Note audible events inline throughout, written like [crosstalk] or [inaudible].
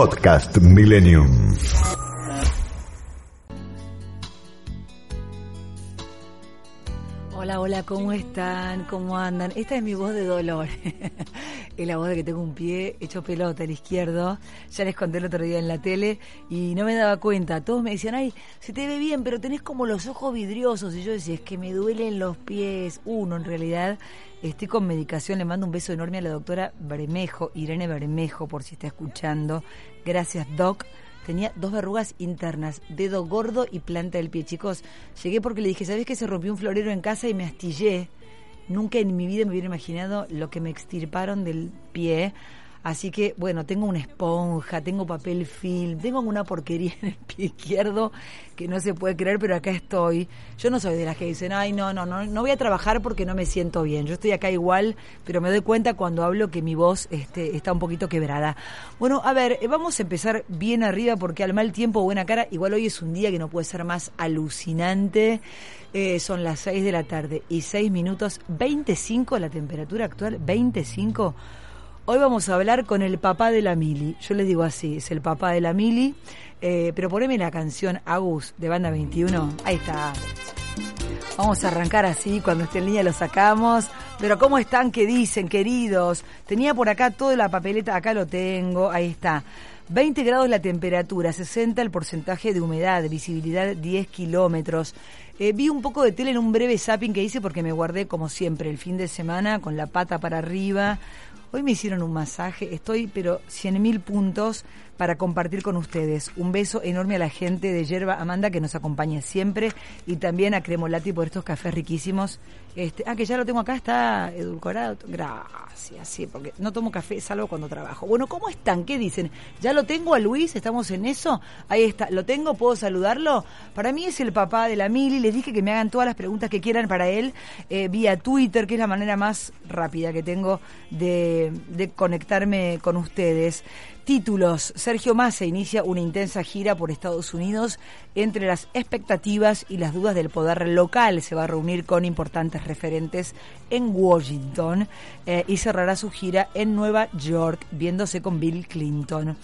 Podcast Millennium. Hola, hola, ¿cómo están? ¿Cómo andan? Esta es mi voz de dolor. [laughs] es la voz de que tengo un pie hecho pelota, el izquierdo. Ya les conté el otro día en la tele y no me daba cuenta. Todos me decían, ay, se te ve bien, pero tenés como los ojos vidriosos. Y yo decía, es que me duelen los pies. Uno, en realidad, estoy con medicación. Le mando un beso enorme a la doctora Bermejo, Irene Bermejo, por si está escuchando. Gracias, Doc tenía dos verrugas internas, dedo gordo y planta del pie. Chicos, llegué porque le dije, ¿sabes que se rompió un florero en casa y me astillé? Nunca en mi vida me hubiera imaginado lo que me extirparon del pie. Así que, bueno, tengo una esponja, tengo papel film, tengo una porquería en el pie izquierdo que no se puede creer, pero acá estoy. Yo no soy de las que dicen, ay, no, no, no, no voy a trabajar porque no me siento bien. Yo estoy acá igual, pero me doy cuenta cuando hablo que mi voz este, está un poquito quebrada. Bueno, a ver, eh, vamos a empezar bien arriba porque al mal tiempo, buena cara, igual hoy es un día que no puede ser más alucinante. Eh, son las 6 de la tarde y 6 minutos, 25 la temperatura actual, 25 Hoy vamos a hablar con el papá de la Mili. Yo les digo así, es el papá de la Mili. Eh, pero poneme la canción Agus de Banda 21. Ahí está. Vamos a arrancar así, cuando esté en línea lo sacamos. Pero ¿cómo están? ¿Qué dicen, queridos? Tenía por acá toda la papeleta, acá lo tengo, ahí está. 20 grados la temperatura, 60 el porcentaje de humedad, visibilidad 10 kilómetros. Eh, vi un poco de tele en un breve zapping que hice porque me guardé, como siempre, el fin de semana con la pata para arriba, Hoy me hicieron un masaje, estoy pero 100.000 puntos para compartir con ustedes. Un beso enorme a la gente de Yerba Amanda que nos acompaña siempre y también a Cremolati por estos cafés riquísimos. Este, ah, que ya lo tengo acá, está edulcorado. Gracias, sí, porque no tomo café salvo cuando trabajo. Bueno, ¿cómo están? ¿Qué dicen? ¿Ya lo tengo a Luis? ¿Estamos en eso? Ahí está, ¿lo tengo? ¿Puedo saludarlo? Para mí es el papá de la Mili. Les dije que me hagan todas las preguntas que quieran para él eh, vía Twitter, que es la manera más rápida que tengo de, de conectarme con ustedes. Títulos. Sergio Massa inicia una intensa gira por Estados Unidos. Entre las expectativas y las dudas del poder local, se va a reunir con importantes referentes en Washington eh, y cerrará su gira en Nueva York, viéndose con Bill Clinton.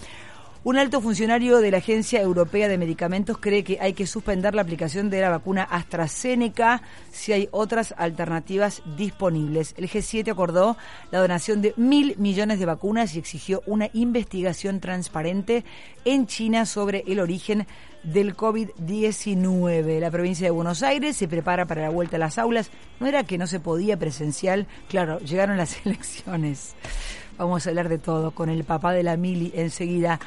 Un alto funcionario de la Agencia Europea de Medicamentos cree que hay que suspender la aplicación de la vacuna AstraZeneca si hay otras alternativas disponibles. El G7 acordó la donación de mil millones de vacunas y exigió una investigación transparente en China sobre el origen del COVID-19. La provincia de Buenos Aires se prepara para la vuelta a las aulas. No era que no se podía presencial, claro, llegaron las [laughs] elecciones. Vamos a hablar de todo con el papá de la Mili enseguida.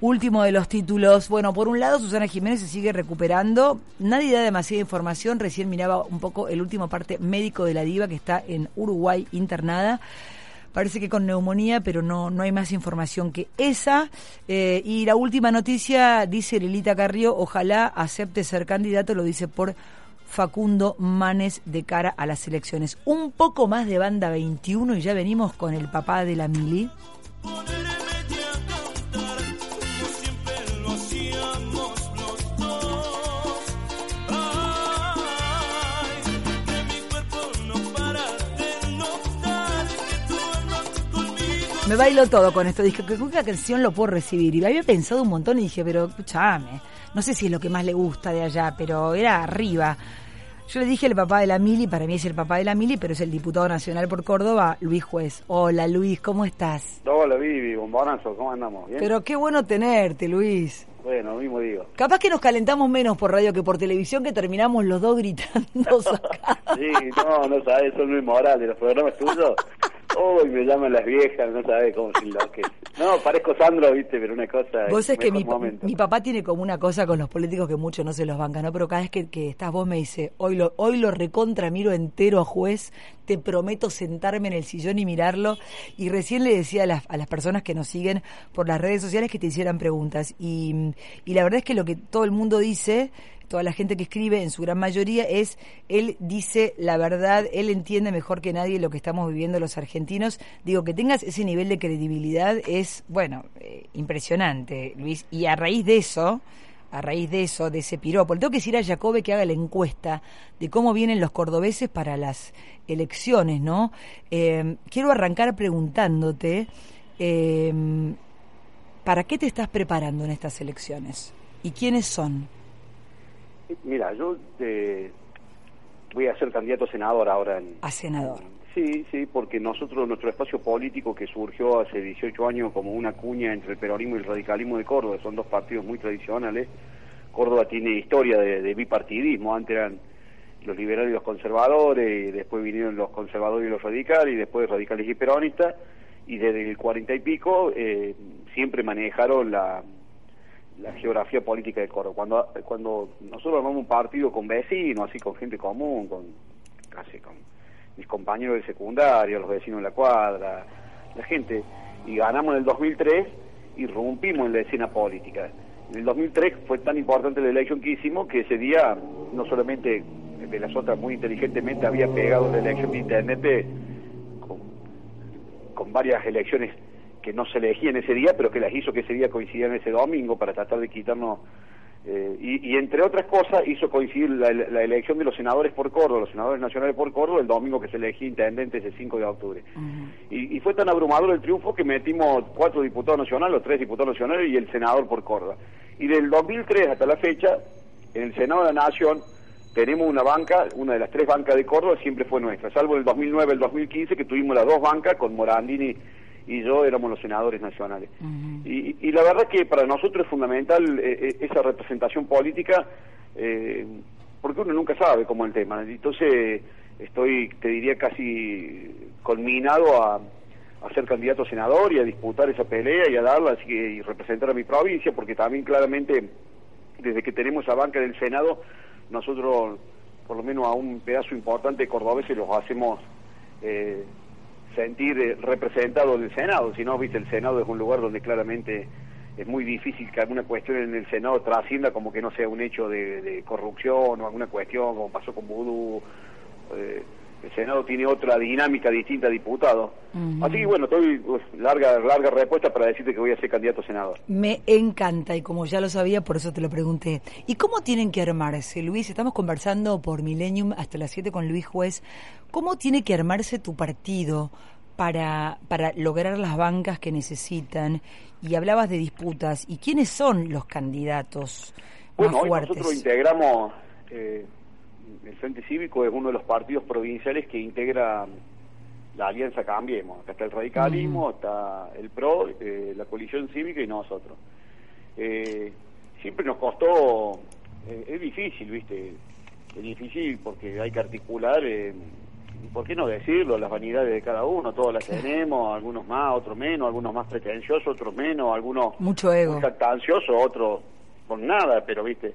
Último de los títulos. Bueno, por un lado, Susana Jiménez se sigue recuperando. Nadie da demasiada información. Recién miraba un poco el último parte médico de la diva que está en Uruguay internada. Parece que con neumonía, pero no, no hay más información que esa. Eh, y la última noticia, dice Lilita Carrió, ojalá acepte ser candidato, lo dice por Facundo Manes de cara a las elecciones. Un poco más de banda 21 y ya venimos con el papá de la Mili. Me bailo todo con esto. Dije que cualquier canción lo puedo recibir. Y había pensado un montón y dije, pero escúchame. No sé si es lo que más le gusta de allá, pero era arriba. Yo le dije el papá de la Mili, para mí es el papá de la Mili, pero es el diputado nacional por Córdoba, Luis Juez. Hola Luis, ¿cómo estás? Hola Vivi, bombonazo, ¿cómo andamos? ¿Bien? Pero qué bueno tenerte, Luis. Bueno, mismo digo. Capaz que nos calentamos menos por radio que por televisión, que terminamos los dos gritando [laughs] sí, no, no sabes, son muy morales los programas tuyos. Uy, me llaman las viejas, no sabes cómo se que No, parezco Sandro, viste, pero una cosa. Vos es que mi, mi, papá tiene como una cosa con los políticos que muchos no se los bancan, ¿no? Pero cada vez que, que estás vos me dice, hoy lo, hoy lo recontra miro entero a juez, te prometo sentarme en el sillón y mirarlo. Y recién le decía a las, a las personas que nos siguen por las redes sociales que te hicieran preguntas. Y, y la verdad es que lo que todo el mundo dice toda la gente que escribe, en su gran mayoría, es él dice la verdad, él entiende mejor que nadie lo que estamos viviendo los argentinos. Digo, que tengas ese nivel de credibilidad es, bueno, eh, impresionante, Luis. Y a raíz de eso, a raíz de eso, de ese piropo, le tengo que decir a Jacobe que haga la encuesta de cómo vienen los cordobeses para las elecciones, ¿no? Eh, quiero arrancar preguntándote, eh, ¿para qué te estás preparando en estas elecciones? ¿Y quiénes son? Mira, yo eh, voy a ser candidato a senador ahora. En, a senador. Sí, sí, porque nosotros, nuestro espacio político que surgió hace 18 años como una cuña entre el peronismo y el radicalismo de Córdoba, son dos partidos muy tradicionales. Córdoba tiene historia de, bipartidismo, antes eran los liberales y los conservadores, y después vinieron los conservadores y los radicales, y después radicales y peronistas, y desde el cuarenta y pico eh, siempre manejaron la, la geografía política de Córdoba. Cuando, cuando nosotros armamos un partido con vecinos, así con gente común, con casi con mis compañeros de secundaria, los vecinos de la cuadra, la gente, y ganamos en el 2003 y rompimos en la escena política. En el 2003 fue tan importante la elección que hicimos que ese día no solamente de las otras muy inteligentemente había pegado la elección de internet con, con varias elecciones que no se elegían ese día, pero que las hizo que ese día coincidieran ese domingo para tratar de quitarnos. Eh, y, entre otras cosas hizo coincidir la, elección de los senadores por Córdoba, los senadores nacionales por Córdoba, el domingo que se elegía intendente ese 5 de octubre. y, fue tan abrumador el triunfo que metimos cuatro diputados nacionales, los tres diputados nacionales y el senador por Córdoba. Y del 2003 hasta la fecha, en el Senado de la Nación, tenemos una banca, una de las tres bancas de Córdoba siempre fue nuestra, salvo el 2009 el 2015 que tuvimos las dos bancas con Morandini y yo éramos los senadores nacionales. y, la verdad que para nosotros es fundamental eh, eh, esa representación política, eh, porque uno nunca sabe cómo es el tema. Entonces estoy, te diría, casi culminado a, ser candidato a senador y a disputar esa pelea y a darla así que, y representar a mi provincia, porque también claramente desde que tenemos esa banca del Senado, nosotros por lo menos a un pedazo importante de cordobeses los hacemos eh, sentir eh, representado en el Senado, si no, viste, el Senado es un lugar donde claramente es muy difícil que alguna cuestión en el Senado trascienda como que no sea un hecho de, corrupción o alguna cuestión como pasó con Vudú. Eh, el Senado tiene otra dinámica distinta a diputados. Así que bueno, estoy pues, larga larga respuesta para decirte que voy a ser candidato a senador. Me encanta y como ya lo sabía, por eso te lo pregunté. ¿Y cómo tienen que armarse, Luis? Estamos conversando por Millennium hasta las 7 con Luis Juez. ¿Cómo tiene que armarse tu partido? Para, para lograr las bancas que necesitan y hablabas de disputas y quiénes son los candidatos más fuertes. Hoy nosotros integramos eh, el Frente Cívico es uno de los partidos provinciales que integra la Alianza Cambiemos. Acá está el radicalismo, está el PRO, eh, la coalición cívica y nosotros. Eh, siempre nos costó, eh, es difícil, ¿viste? Es difícil porque hay que articular, ¿por qué no decirlo? Las vanidades de cada uno, todas las tenemos, algunos más, otros menos, algunos más pretenciosos, otros menos, algunos Mucho ego. muy otros con nada, pero viste,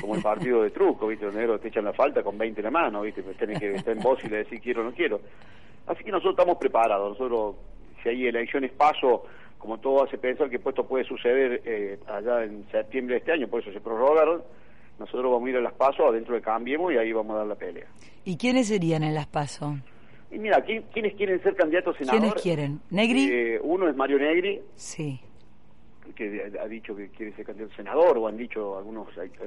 como el partido de truco, viste, donde te echan la falta con 20 en la mano, viste, pues tenés que estar en voz y le decir quiero o no quiero. Así que nosotros estamos preparados, nosotros, si hay elecciones paso, como todo hace pensar que esto puede suceder eh, allá en septiembre de este año, por eso se prorrogaron, nosotros vamos a ir a las pasos adentro de Cambiemos y ahí vamos a dar la pelea. ¿Y quiénes serían en las pasos? Y mira, ¿quiénes quieren ser candidatos a senador? ¿Quiénes quieren? ¿Negri? Eh, uno es Mario Negri. Sí que ha dicho que quiere ser candidato a senador, o han dicho algunos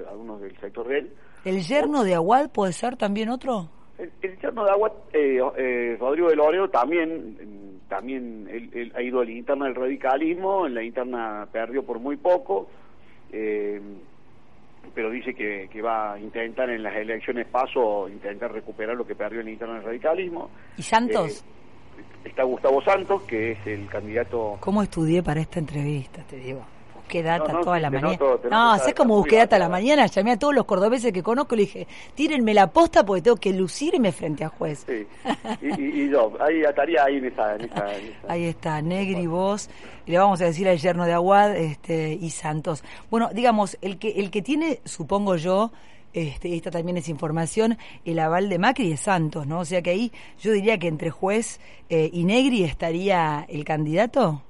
algunos del sector de él. ¿El yerno de Aguad puede ser también otro? El, yerno de Aguad, eh, eh, Rodrigo de Loreo, también, también él, ha ido a la interna del radicalismo, en la interna perdió por muy poco, eh, pero dice que, que, va a intentar en las elecciones paso, intentar recuperar lo que perdió en la interna del radicalismo. ¿Y Santos? Está Gustavo Santos, que es el candidato... ¿Cómo estudié para esta entrevista, te digo? Busqué data toda la mañana. no, sé cómo busqué data la mañana, llamé a todos los cordobeses que conozco y le dije, tírenme la posta porque tengo que lucirme frente a juez. Sí, y, yo, ahí estaría ahí en esa, Ahí está, Negri, vos, y le vamos a decir al yerno de Aguad este, y Santos. Bueno, digamos, el que, el que tiene, supongo yo, este, esta también es información, el aval de Macri y Santos, ¿no? O sea que ahí yo diría que entre juez eh, y Negri estaría el candidato.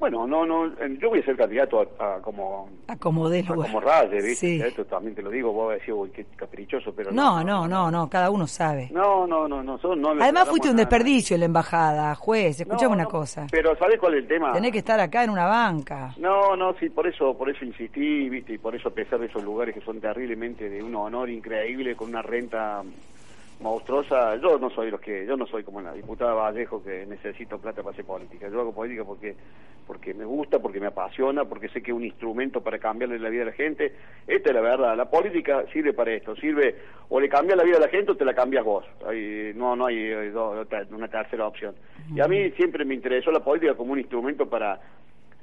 Bueno, no, no, yo voy a ser candidato a, como... A como de lugar. como Raye, ¿viste? Esto también te lo digo, vos vas a decir, uy, qué caprichoso, pero no. No, no, no, cada uno sabe. No, no, no, no. no Además fuiste un desperdicio en la embajada, juez, escuchame una cosa. Pero ¿sabés cuál es el tema? Tenés que estar acá en una banca. No, no, sí, por eso, por eso insistí, ¿viste? Y por eso a pesar de esos lugares que son terriblemente de un honor increíble, con una renta monstruosa, yo no soy los que, yo no soy como la diputada Vallejo que necesito plata para hacer política, yo hago política porque porque me gusta, porque me apasiona, porque sé que es un instrumento para cambiarle la vida a la gente, esta es la verdad, la política sirve para esto, sirve o le cambia la vida a la gente o te la cambias vos, no no hay, una tercera opción. Y a mí siempre me interesó la política como un instrumento para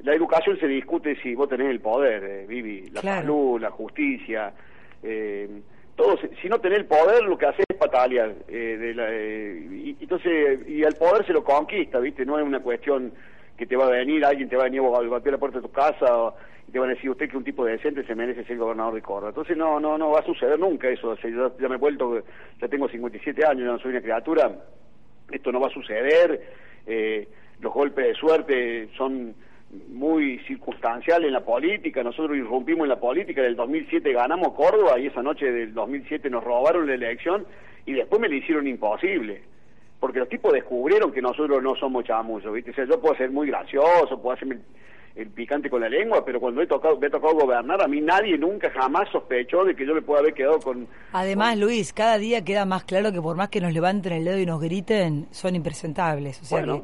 la educación se discute si vos tenés el poder, eh, Vivi, la salud, la justicia, eh, todos, si no tenés el poder, lo que haces es patalear. Eh, de la, eh, y, entonces, y al poder se lo conquista, ¿viste? No es una cuestión que te va a venir, alguien te va a venir a batir la puerta de tu casa y te van a decir usted que un tipo decente se merece ser gobernador de Córdoba. Entonces, no, no, no va a suceder nunca eso. yo ya me he vuelto, ya tengo 57 años, no soy una criatura. Esto no va a suceder. Eh, los golpes de suerte son muy circunstancial en la política, nosotros irrumpimos en la política, en el 2007 ganamos Córdoba y esa noche del 2007 nos robaron la elección y después me la hicieron imposible, porque los tipos descubrieron que nosotros no somos chamullos, ¿viste? O sea, yo puedo ser muy gracioso, puedo hacerme el, picante con la lengua, pero cuando he tocado, me he tocado gobernar, a mí nadie nunca jamás sospechó de que yo me pueda haber quedado con... Además, Luis, cada día queda más claro que por más que nos levanten el dedo y nos griten, son impresentables, o sea que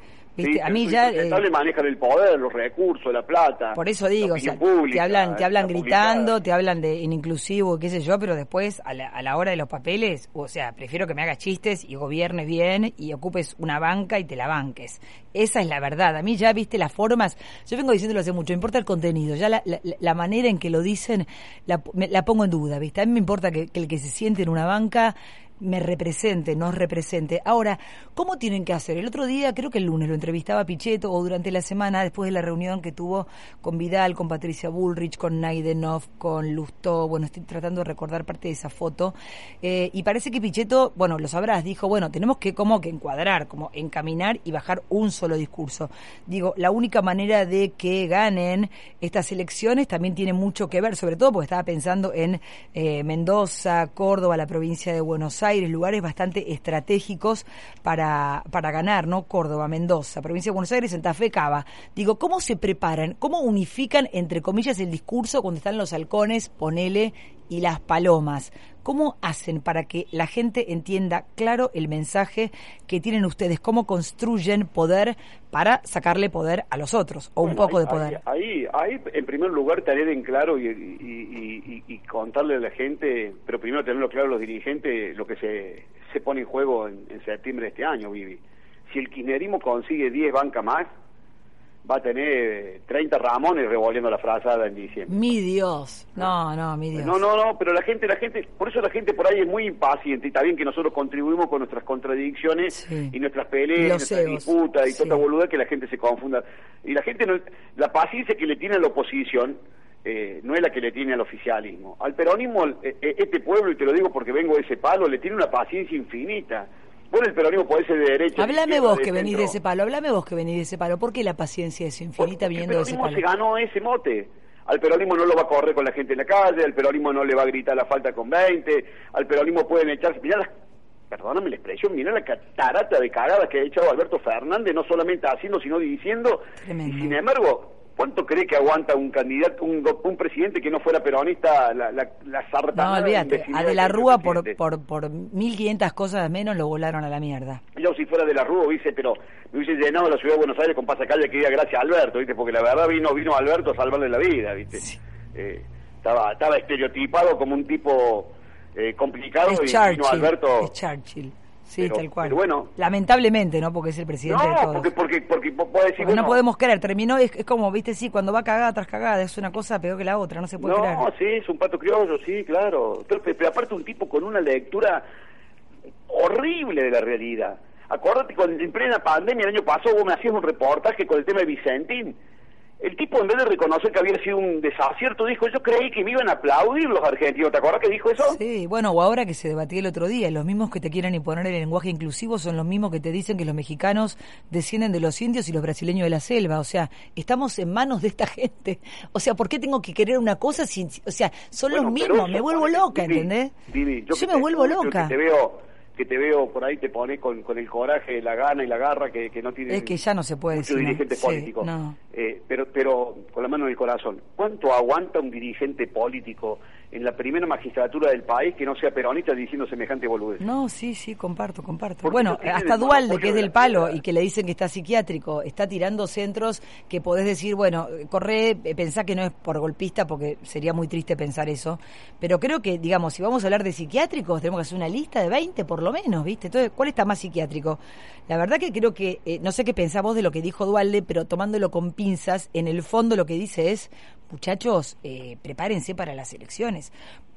a mí ya eh, manejan el poder, los recursos, la plata. Por eso digo, te hablan, te hablan gritando, te hablan de inclusivo, qué sé yo, pero después a la, a la hora de los papeles, o sea, prefiero que me hagas chistes y gobiernes bien y ocupes una banca y te la banques. Esa es la verdad. A mí ya viste las formas, yo vengo diciéndolo hace mucho, importa el contenido, ya la, la, manera en que lo dicen la, la pongo en duda, ¿viste? A mí me importa que el que se siente en una banca me represente, nos represente. Ahora, ¿cómo tienen que hacer? El otro día, creo que el lunes, lo entrevistaba Pichetto o durante la semana, después de la reunión que tuvo con Vidal, con Patricia Bullrich, con Naidenov, con Lustó, bueno, estoy tratando de recordar parte de esa foto, eh, y parece que Pichetto, bueno, lo sabrás, dijo, bueno, tenemos que como que encuadrar, como encaminar y bajar un solo discurso. Digo, la única manera de que ganen estas elecciones también tiene mucho que ver, sobre todo porque estaba pensando en eh, Mendoza, Córdoba, la provincia de Buenos Aires, Aires, lugares bastante estratégicos para, para ganar, ¿no? Córdoba, Mendoza, provincia de Buenos Aires, Santa Fe, Cava. Digo, ¿cómo se preparan? ¿Cómo unifican, entre comillas, el discurso cuando están los halcones, ponele, y las palomas? ¿Cómo hacen para que la gente entienda claro el mensaje que tienen ustedes? ¿Cómo construyen poder para sacarle poder a los otros o un poco de poder? Ahí, ahí, en primer lugar, tener en claro y, contarle a la gente, pero primero tenerlo claro los dirigentes, lo que se, se pone en juego en, en septiembre de este año, Vivi. Si el kirchnerismo consigue 10 bancas más, va a tener 30 Ramones revolviendo la frazada en diciembre. Mi Dios, no, no, mi Dios. No, no, no, pero la gente, la gente, por eso la gente por ahí es muy impaciente y está bien que nosotros contribuimos con nuestras contradicciones y nuestras peleas, nuestras disputas y toda boluda que la gente se confunda. Y la gente, no, la paciencia que le tiene a la oposición eh, no es la que le tiene al oficialismo. Al peronismo, eh, eh, este pueblo, y te lo digo porque vengo de ese palo, le tiene una paciencia infinita Vos el peronismo podés ser de derecha. Hablame vos que venís de ese palo, hablame vos que venís de ese palo. ¿Por qué la paciencia es infinita viniendo de ese palo? El peronismo se ganó ese mote. Al peronismo no lo va a correr con la gente en la calle, al peronismo no le va a gritar la falta con 20, al peronismo pueden echarse... Mirá la, perdóname la expresión, mirá la catarata de cagadas que ha echado Alberto Fernández, no solamente haciendo, sino diciendo. Y sin embargo, ¿Cuánto cree que aguanta un candidato, un, un presidente que no fuera peronista, la, la, la No, olvídate, a De la Rúa por, por, por 1.500 cosas menos lo volaron a la mierda. Yo si fuera De la Rúa hubiese, pero me hubiese llenado la ciudad de Buenos Aires con pasacalle que diga gracias a Alberto, ¿viste? Porque la verdad vino vino Alberto a salvarle la vida, ¿viste? Eh, estaba, estaba estereotipado como un tipo eh, complicado y vino Alberto... Es Churchill. Sí, tal cual. bueno, Lamentablemente, ¿no? Porque es el presidente de todos. Porque, porque, porque, decir, no podemos creer, terminó, es, como, viste, sí, cuando va cagada tras cagada, es una cosa peor que la otra, no se puede creer. No, sí, es un pato criollo, sí, claro. Pero, aparte un tipo con una lectura horrible de la realidad. Acuérdate, cuando en plena pandemia el año pasado vos me hacías un reportaje con el tema de Vicentín el tipo en vez de reconocer que había sido un desacierto, dijo, yo creí que me iban a aplaudir los argentinos. ¿Te acuerdas que dijo eso? Sí, bueno, o ahora que se debatía el otro día, los mismos que te quieren imponer el lenguaje inclusivo son los mismos que te dicen que los mexicanos descienden de los indios y los brasileños de la selva. O sea, estamos en manos de esta [laughs] gente. O sea, ¿por qué tengo que querer una cosa sin... O sea, son los mismos, me vuelvo loca, ¿entendés? yo, me vuelvo loca. te veo que te veo por ahí te pone con, con el coraje, la gana y la garra que, que no tiene es que ya no se puede mucho dirigente político. Eh, pero, pero con la mano en el corazón, ¿cuánto aguanta un dirigente político en la primera magistratura del país que no sea peronista diciendo semejante boludez. No, sí, sí, comparto, comparto. Bueno, hasta Dualde, que es del palo y que le dicen que está psiquiátrico, está tirando centros que podés decir, bueno, corre, pensá que no es por golpista porque sería muy triste pensar eso, pero creo que, digamos, si vamos a hablar de psiquiátricos, tenemos que hacer una lista de 20 por lo menos, ¿viste? Entonces, ¿cuál está más psiquiátrico? La verdad que creo que, eh, no sé qué pensás vos de lo que dijo Dualde, pero tomándolo con pinzas, en el fondo lo que dice es, muchachos, eh, prepárense para las elecciones.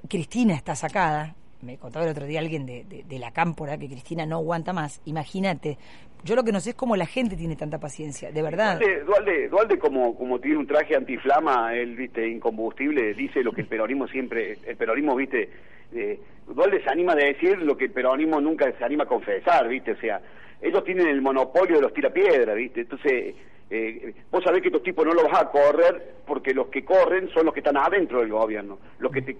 Cristina está sacada, me contaba el otro día alguien de, la cámpora que Cristina no aguanta más. Imagínate, yo lo que no sé es cómo la gente tiene tanta paciencia, de verdad. Dualde, Dualde, como, como tiene un traje antiflama, él, viste, incombustible, dice lo que el peronismo siempre, el peronismo, viste, eh, Dualde se anima a decir lo que el peronismo nunca se anima a confesar, viste, o sea, ellos tienen el monopolio de los tirapiedras, viste, entonces eh, vos sabés que estos tipos no los vas a correr porque los que corren son los que están adentro del gobierno, los que te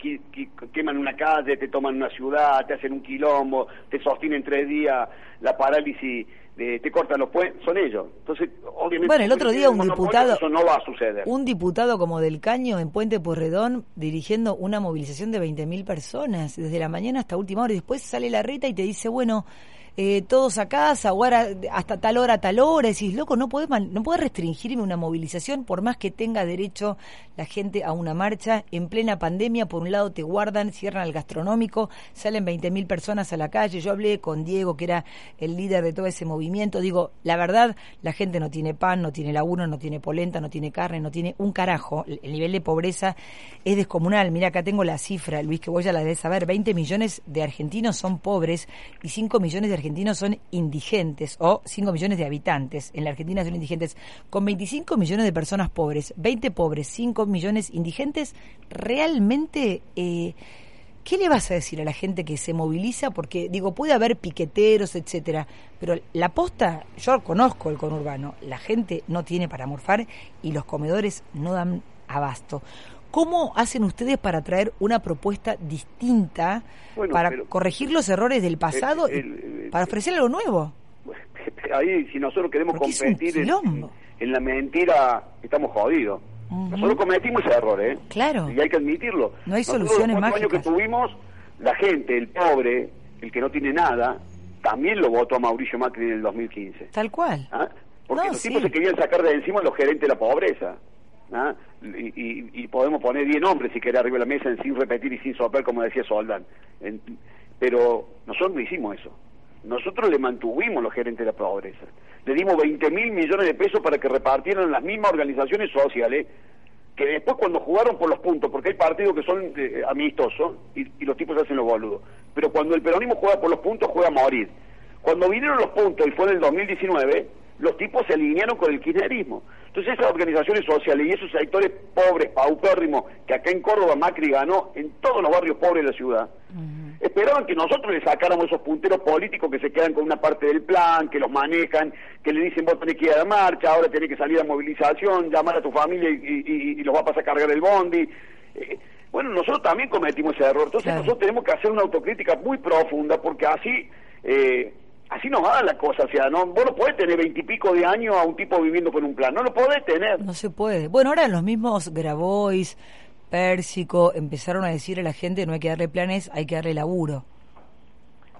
queman una calle, te toman una ciudad, te hacen un quilombo, te sostienen tres días la parálisis, te cortan los puentes, son ellos. Entonces, obviamente, bueno, el otro día un diputado, eso no va a suceder. Un diputado como del Caño en Puente Porredón dirigiendo una movilización de 20.000 personas desde la mañana hasta última hora y después sale la reta y te dice, bueno, eh, todos a casa, o hasta tal hora, tal hora, decís, loco, no puede, no puede restringirme una movilización por más que tenga derecho la gente a una marcha. En plena pandemia, por un lado te guardan, cierran el gastronómico, salen 20.000 personas a la calle, yo hablé con Diego, que era el líder de todo ese movimiento, digo, la verdad, la gente no tiene pan, no tiene laburo, no tiene polenta, no tiene carne, no tiene un carajo, el, nivel de pobreza es descomunal, mira acá tengo la cifra, Luis, que voy a la debes saber, 20 millones de argentinos son pobres y 5 millones de argentinos argentinos son indigentes o 5 millones de habitantes. En la Argentina son indigentes. Con 25 millones de personas pobres, 20 pobres, 5 millones indigentes, realmente... Eh, ¿Qué le vas a decir a la gente que se moviliza? Porque, digo, puede haber piqueteros, etcétera, pero la posta, yo conozco el conurbano, la gente no tiene para morfar y los comedores no dan abasto. ¿Cómo hacen ustedes para traer una propuesta distinta, para corregir los errores del pasado, y para ofrecer algo nuevo? [laughs] Ahí, si nosotros queremos competir en, la mentira, estamos jodidos. Nosotros cometimos ese error, ¿eh? Claro. Y hay que admitirlo. No hay soluciones mágicas. años que tuvimos, la gente, el pobre, el que no tiene nada, también lo votó a Mauricio Macri en el 2015. Tal cual. ¿Ah? Porque los tipos se querían sacar de encima a los gerentes de la pobreza. ¿Ah? y, podemos poner 10 nombres si querés arriba de la mesa sin repetir y sin soplar como decía Soldán pero nosotros no hicimos eso nosotros le mantuvimos los gerentes de la pobreza le dimos 20 mil millones de pesos para que repartieran las mismas organizaciones sociales que después cuando jugaron por los puntos, porque hay partidos que son eh, amistosos y, y, los tipos hacen los boludos, pero cuando el peronismo juega por los puntos, juega a morir. Cuando vinieron los puntos y fue en el 2019, los tipos se alinearon con el kirchnerismo. Entonces esas organizaciones sociales y esos sectores pobres, paupérrimos, que acá en Córdoba Macri ganó en todos los barrios pobres de la ciudad, esperaban que nosotros le sacáramos esos punteros políticos que se quedan con una parte del plan, que los manejan, que le dicen vos tenés que ir a la marcha, ahora tenés que salir a movilización, llamar a tu familia y, los va a pasar a cargar el bondi. Eh, bueno, nosotros también cometimos ese error. Entonces nosotros tenemos que hacer una autocrítica muy profunda porque así... Eh, así no va la cosa, o sea, no, vos no podés tener veintipico de años a un tipo viviendo con un plan, no lo podés tener. No se puede. Bueno, ahora los mismos Grabois, Pérsico, empezaron a decir a la gente no hay que darle planes, hay que darle laburo.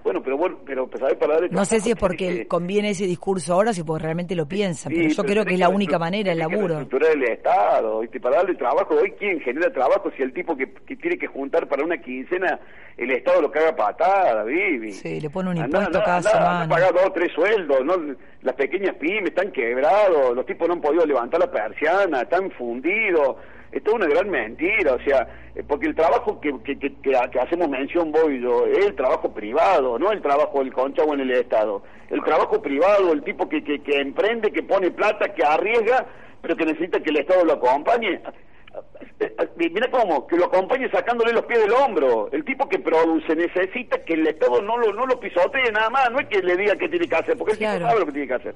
Bueno, pero bueno, pero pues, para darle No sé si es porque conviene ese discurso ahora, si porque realmente lo piensan, pero yo creo que es la única manera, el laburo. La del Estado, ¿viste? para darle trabajo, hoy quién genera trabajo si el tipo que, tiene que juntar para una quincena, el Estado lo caga patada, Vivi. Sí, le pone un impuesto cada semana. paga dos o tres sueldos, ¿no? Las pequeñas pymes están quebrados, los tipos no han podido levantar la persiana, están fundidos esto es una gran mentira, o sea, eh, porque el trabajo que, que, que, hacemos mención vos y yo es el trabajo privado, no el trabajo del conchavo en el Estado. El trabajo privado, el tipo que, que, emprende, que pone plata, que arriesga, pero que necesita que el Estado lo acompañe. Mira cómo, que lo acompañe sacándole los pies del hombro. El tipo que produce necesita que el Estado no lo, no lo pisotee nada más, no es que le diga qué tiene que hacer, porque él sabe lo que tiene que hacer.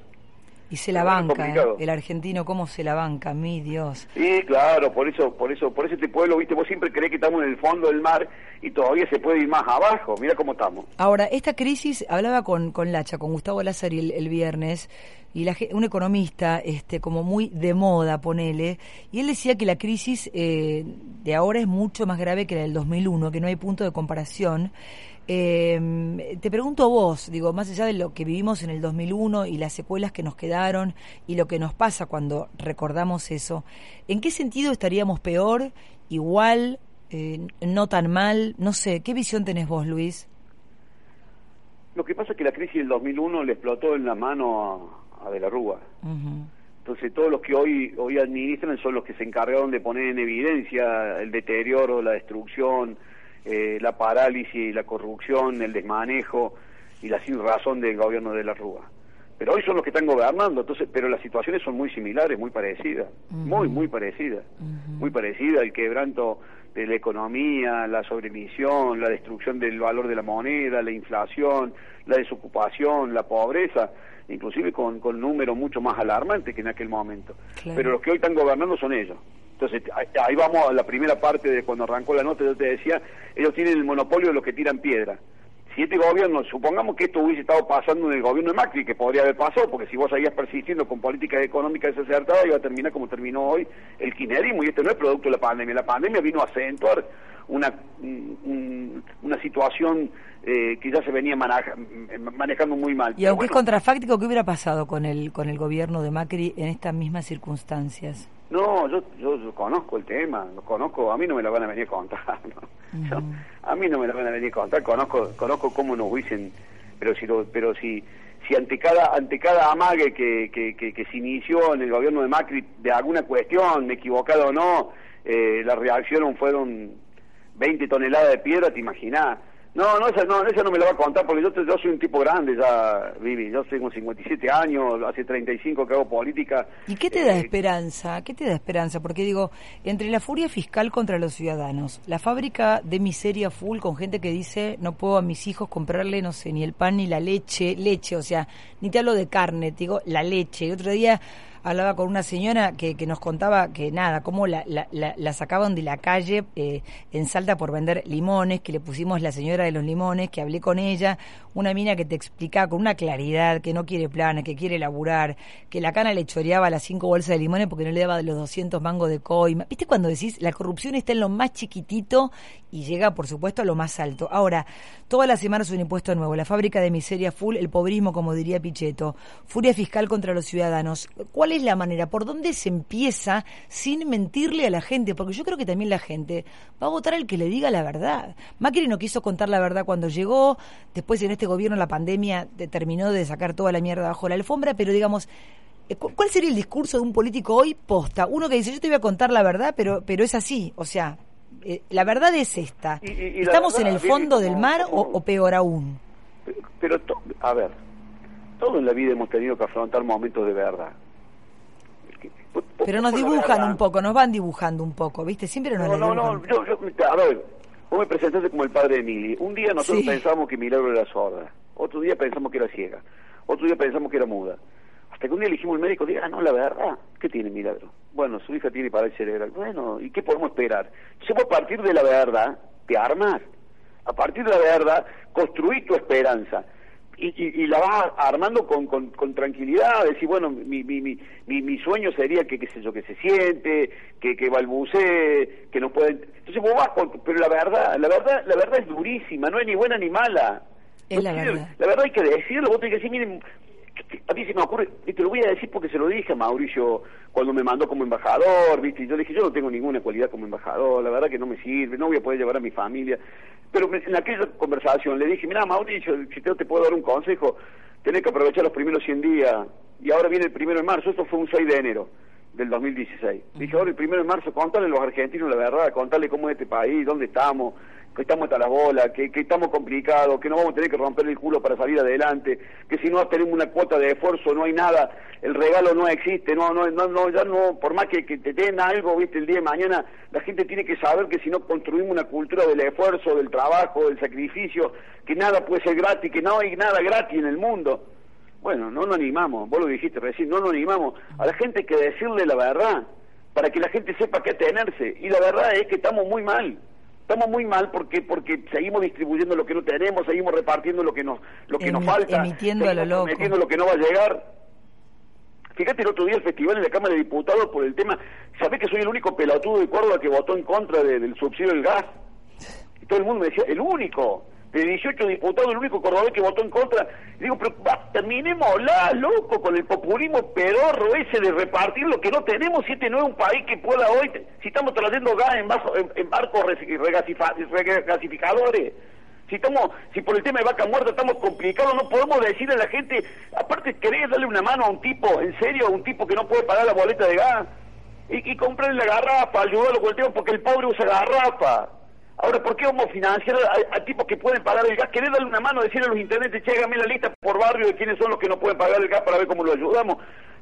Y se la banca, ¿eh? el argentino, ¿cómo se la banca? Mi Dios. Sí, claro, por eso, por eso, por ese este pueblo, viste, vos siempre crees que estamos en el fondo del mar y todavía se puede ir más abajo. Mira cómo estamos. Ahora, esta crisis, hablaba con, con Lacha, con Gustavo Lázaro el, el viernes, y la, un economista este como muy de moda, ponele, y él decía que la crisis eh, de ahora es mucho más grave que la del 2001, que no hay punto de comparación. Eh, te pregunto vos, digo, más allá de lo que vivimos en el 2001 y las secuelas que nos quedaron y lo que nos pasa cuando recordamos eso, ¿en qué sentido estaríamos peor, igual, eh, no tan mal? No sé, ¿qué visión tenés vos, Luis? Lo que pasa es que la crisis del 2001 le explotó en la mano a, De la Rúa. Entonces todos los que hoy hoy administran son los que se encargaron de poner en evidencia el deterioro, la destrucción, eh, la parálisis, la corrupción, el desmanejo y la sin razón del gobierno de la Rúa. Pero hoy son los que están gobernando, entonces, pero las situaciones son muy similares, muy parecidas, muy, muy parecidas, muy parecidas, el quebranto de la economía, la sobremisión, la destrucción del valor de la moneda, la inflación, la desocupación, la pobreza, inclusive con, con números mucho más alarmantes que en aquel momento. Pero los que hoy están gobernando son ellos. Entonces, ahí vamos a la primera parte de cuando arrancó la nota, yo te decía, ellos tienen el monopolio de los que tiran piedra. Si este gobierno, supongamos que esto hubiese estado pasando en el gobierno de Macri, que podría haber pasado, porque si vos seguías persistiendo con políticas económicas desacertadas, iba a terminar como terminó hoy el kirchnerismo, y esto no es producto de la pandemia. La pandemia vino a acentuar una, una situación eh, que ya se venía manejando muy mal. Y aunque es contrafáctico, ¿qué hubiera pasado con el, con el gobierno de Macri en estas mismas circunstancias? No, yo, yo, conozco el tema, lo conozco, a mí no me lo van a venir a contar, [laughs] a mí no me lo van a venir a contar, conozco, conozco cómo nos hubiesen, pero si, pero si, si ante cada, ante cada amague que, que, que, se inició en el gobierno de Macri de alguna cuestión, equivocado o no, eh, la reacción fueron 20 toneladas de piedra, te imaginás no, no, esa no, esa no me la va a contar porque yo, yo soy un tipo grande ya, Vivi. Yo tengo 57 años, hace 35 que hago política. ¿Y qué te da eh, esperanza? ¿Qué te da esperanza? Porque digo, entre la furia fiscal contra los ciudadanos, la fábrica de miseria full con gente que dice no puedo a mis hijos comprarle, no sé, ni el pan ni la leche, leche, o sea, ni te hablo de carne, te digo la leche. Y otro día hablaba con una señora que, que nos contaba que nada, cómo la, la, la, sacaban de la calle eh, en Salta por vender limones, que le pusimos la señora de los limones, que hablé con ella, una mina que te explicaba con una claridad que no quiere planes, que quiere laburar, que la cana le choreaba las cinco bolsas de limones porque no le daba los 200 mangos de coima. ¿Viste cuando decís la corrupción está en lo más chiquitito y llega, por supuesto, a lo más alto? Ahora, todas las semanas un impuesto nuevo, la fábrica de miseria full, el pobrismo, como diría Pichetto, furia fiscal contra los ciudadanos. ¿Cuál es la manera? ¿Por dónde se empieza sin mentirle a la gente? Porque yo creo que también la gente va a votar al que le diga la verdad. Macri no quiso contar la verdad cuando llegó, después en este gobierno la pandemia terminó de sacar toda la mierda bajo la alfombra, pero digamos, eh, ¿cuál sería el discurso de un político hoy posta? Uno que dice, yo te voy a contar la verdad, pero, pero es así, o sea, eh, la verdad es esta. ¿Estamos en el fondo del mar o, peor aún? Pero, a ver, todos en la vida hemos tenido que afrontar momentos de verdad. Pero nos dibujan un poco, nos van dibujando un poco, ¿viste? Siempre nos No, no, no, yo, yo, a ver, vos me presentaste como el padre de Mili. Un día nosotros pensamos que Milagro era sorda, otro día pensamos que era ciega, otro día pensamos que era muda. Hasta que un día elegimos el médico y diga, ah, no, la verdad, ¿qué tiene Milagro? Bueno, su hija tiene parálisis cerebral. Bueno, ¿y qué podemos esperar? Si vos a partir de la verdad te armas, a partir de la verdad construir tu esperanza y, la vas armando con, con, tranquilidad, decir, bueno, mi, mi, mi, mi, sueño sería que, qué sé yo, que se siente, que, que balbucee, que no puede... Entonces vos vas Pero la verdad, la verdad, la verdad es durísima, no es ni buena ni mala. Es la verdad. La verdad hay que decirlo, vos tenés que decir, miren, a mí se me ocurre, y lo voy a decir porque se lo dije a Mauricio cuando me mandó como embajador, ¿viste? Y yo dije, yo no tengo ninguna cualidad como embajador, la verdad que no me sirve, no voy a poder llevar a mi familia. Pero en aquella conversación le dije, mira Mauricio, si te, te puedo dar un consejo, tenés que aprovechar los primeros 100 días, y ahora viene el primero de marzo, esto fue un 6 de enero. del 2016. Dije, ahora el primero de marzo, contale a los argentinos la verdad, contale cómo es este país, dónde estamos, que estamos hasta las bolas, que, que estamos complicados, que no vamos a tener que romper el culo para salir adelante, que si no tenemos una cuota de esfuerzo no hay nada, el regalo no existe, no, no, no, no ya no, por más que, que te den algo, viste, el día de mañana, la gente tiene que saber que si no construimos una cultura del esfuerzo, del trabajo, del sacrificio, que nada puede ser gratis, que no hay nada gratis en el mundo. Bueno, no nos animamos, vos lo dijiste recién, no nos animamos. A la gente hay que decirle la verdad, para que la gente sepa qué tenerse. Y la verdad es que estamos muy mal estamos muy mal porque porque seguimos distribuyendo lo que no tenemos, seguimos repartiendo lo que nos lo que nos falta, emitiendo a lo loco. lo que no va a llegar. Fíjate el otro día el festival en la Cámara de Diputados por el tema, ¿sabés que soy el único pelotudo de Córdoba que votó en contra del subsidio del gas? Y todo el mundo me decía, el único de 18 diputados, el único cordobés que votó en contra. digo, pero terminemos la loco, con el populismo pedorro ese de repartir lo que no tenemos. Si este no es un país que pueda hoy, si estamos trayendo gas en, en, barcos regasificadores, si estamos, si por el tema de vaca muerta estamos complicados, no podemos decirle a la gente, aparte querés darle una mano a un tipo, en serio, a un tipo que no puede pagar la boleta de gas, y, y comprarle la garrafa, ayudarlo con el tema, porque el pobre usa garrafa. Ahora, ¿por qué vamos a financiar a, tipos que pueden pagar el gas? ¿Querés darle una mano, decirle a los intendentes, che, la lista por barrio de quiénes son los que no pueden pagar el gas para ver cómo lo ayudamos?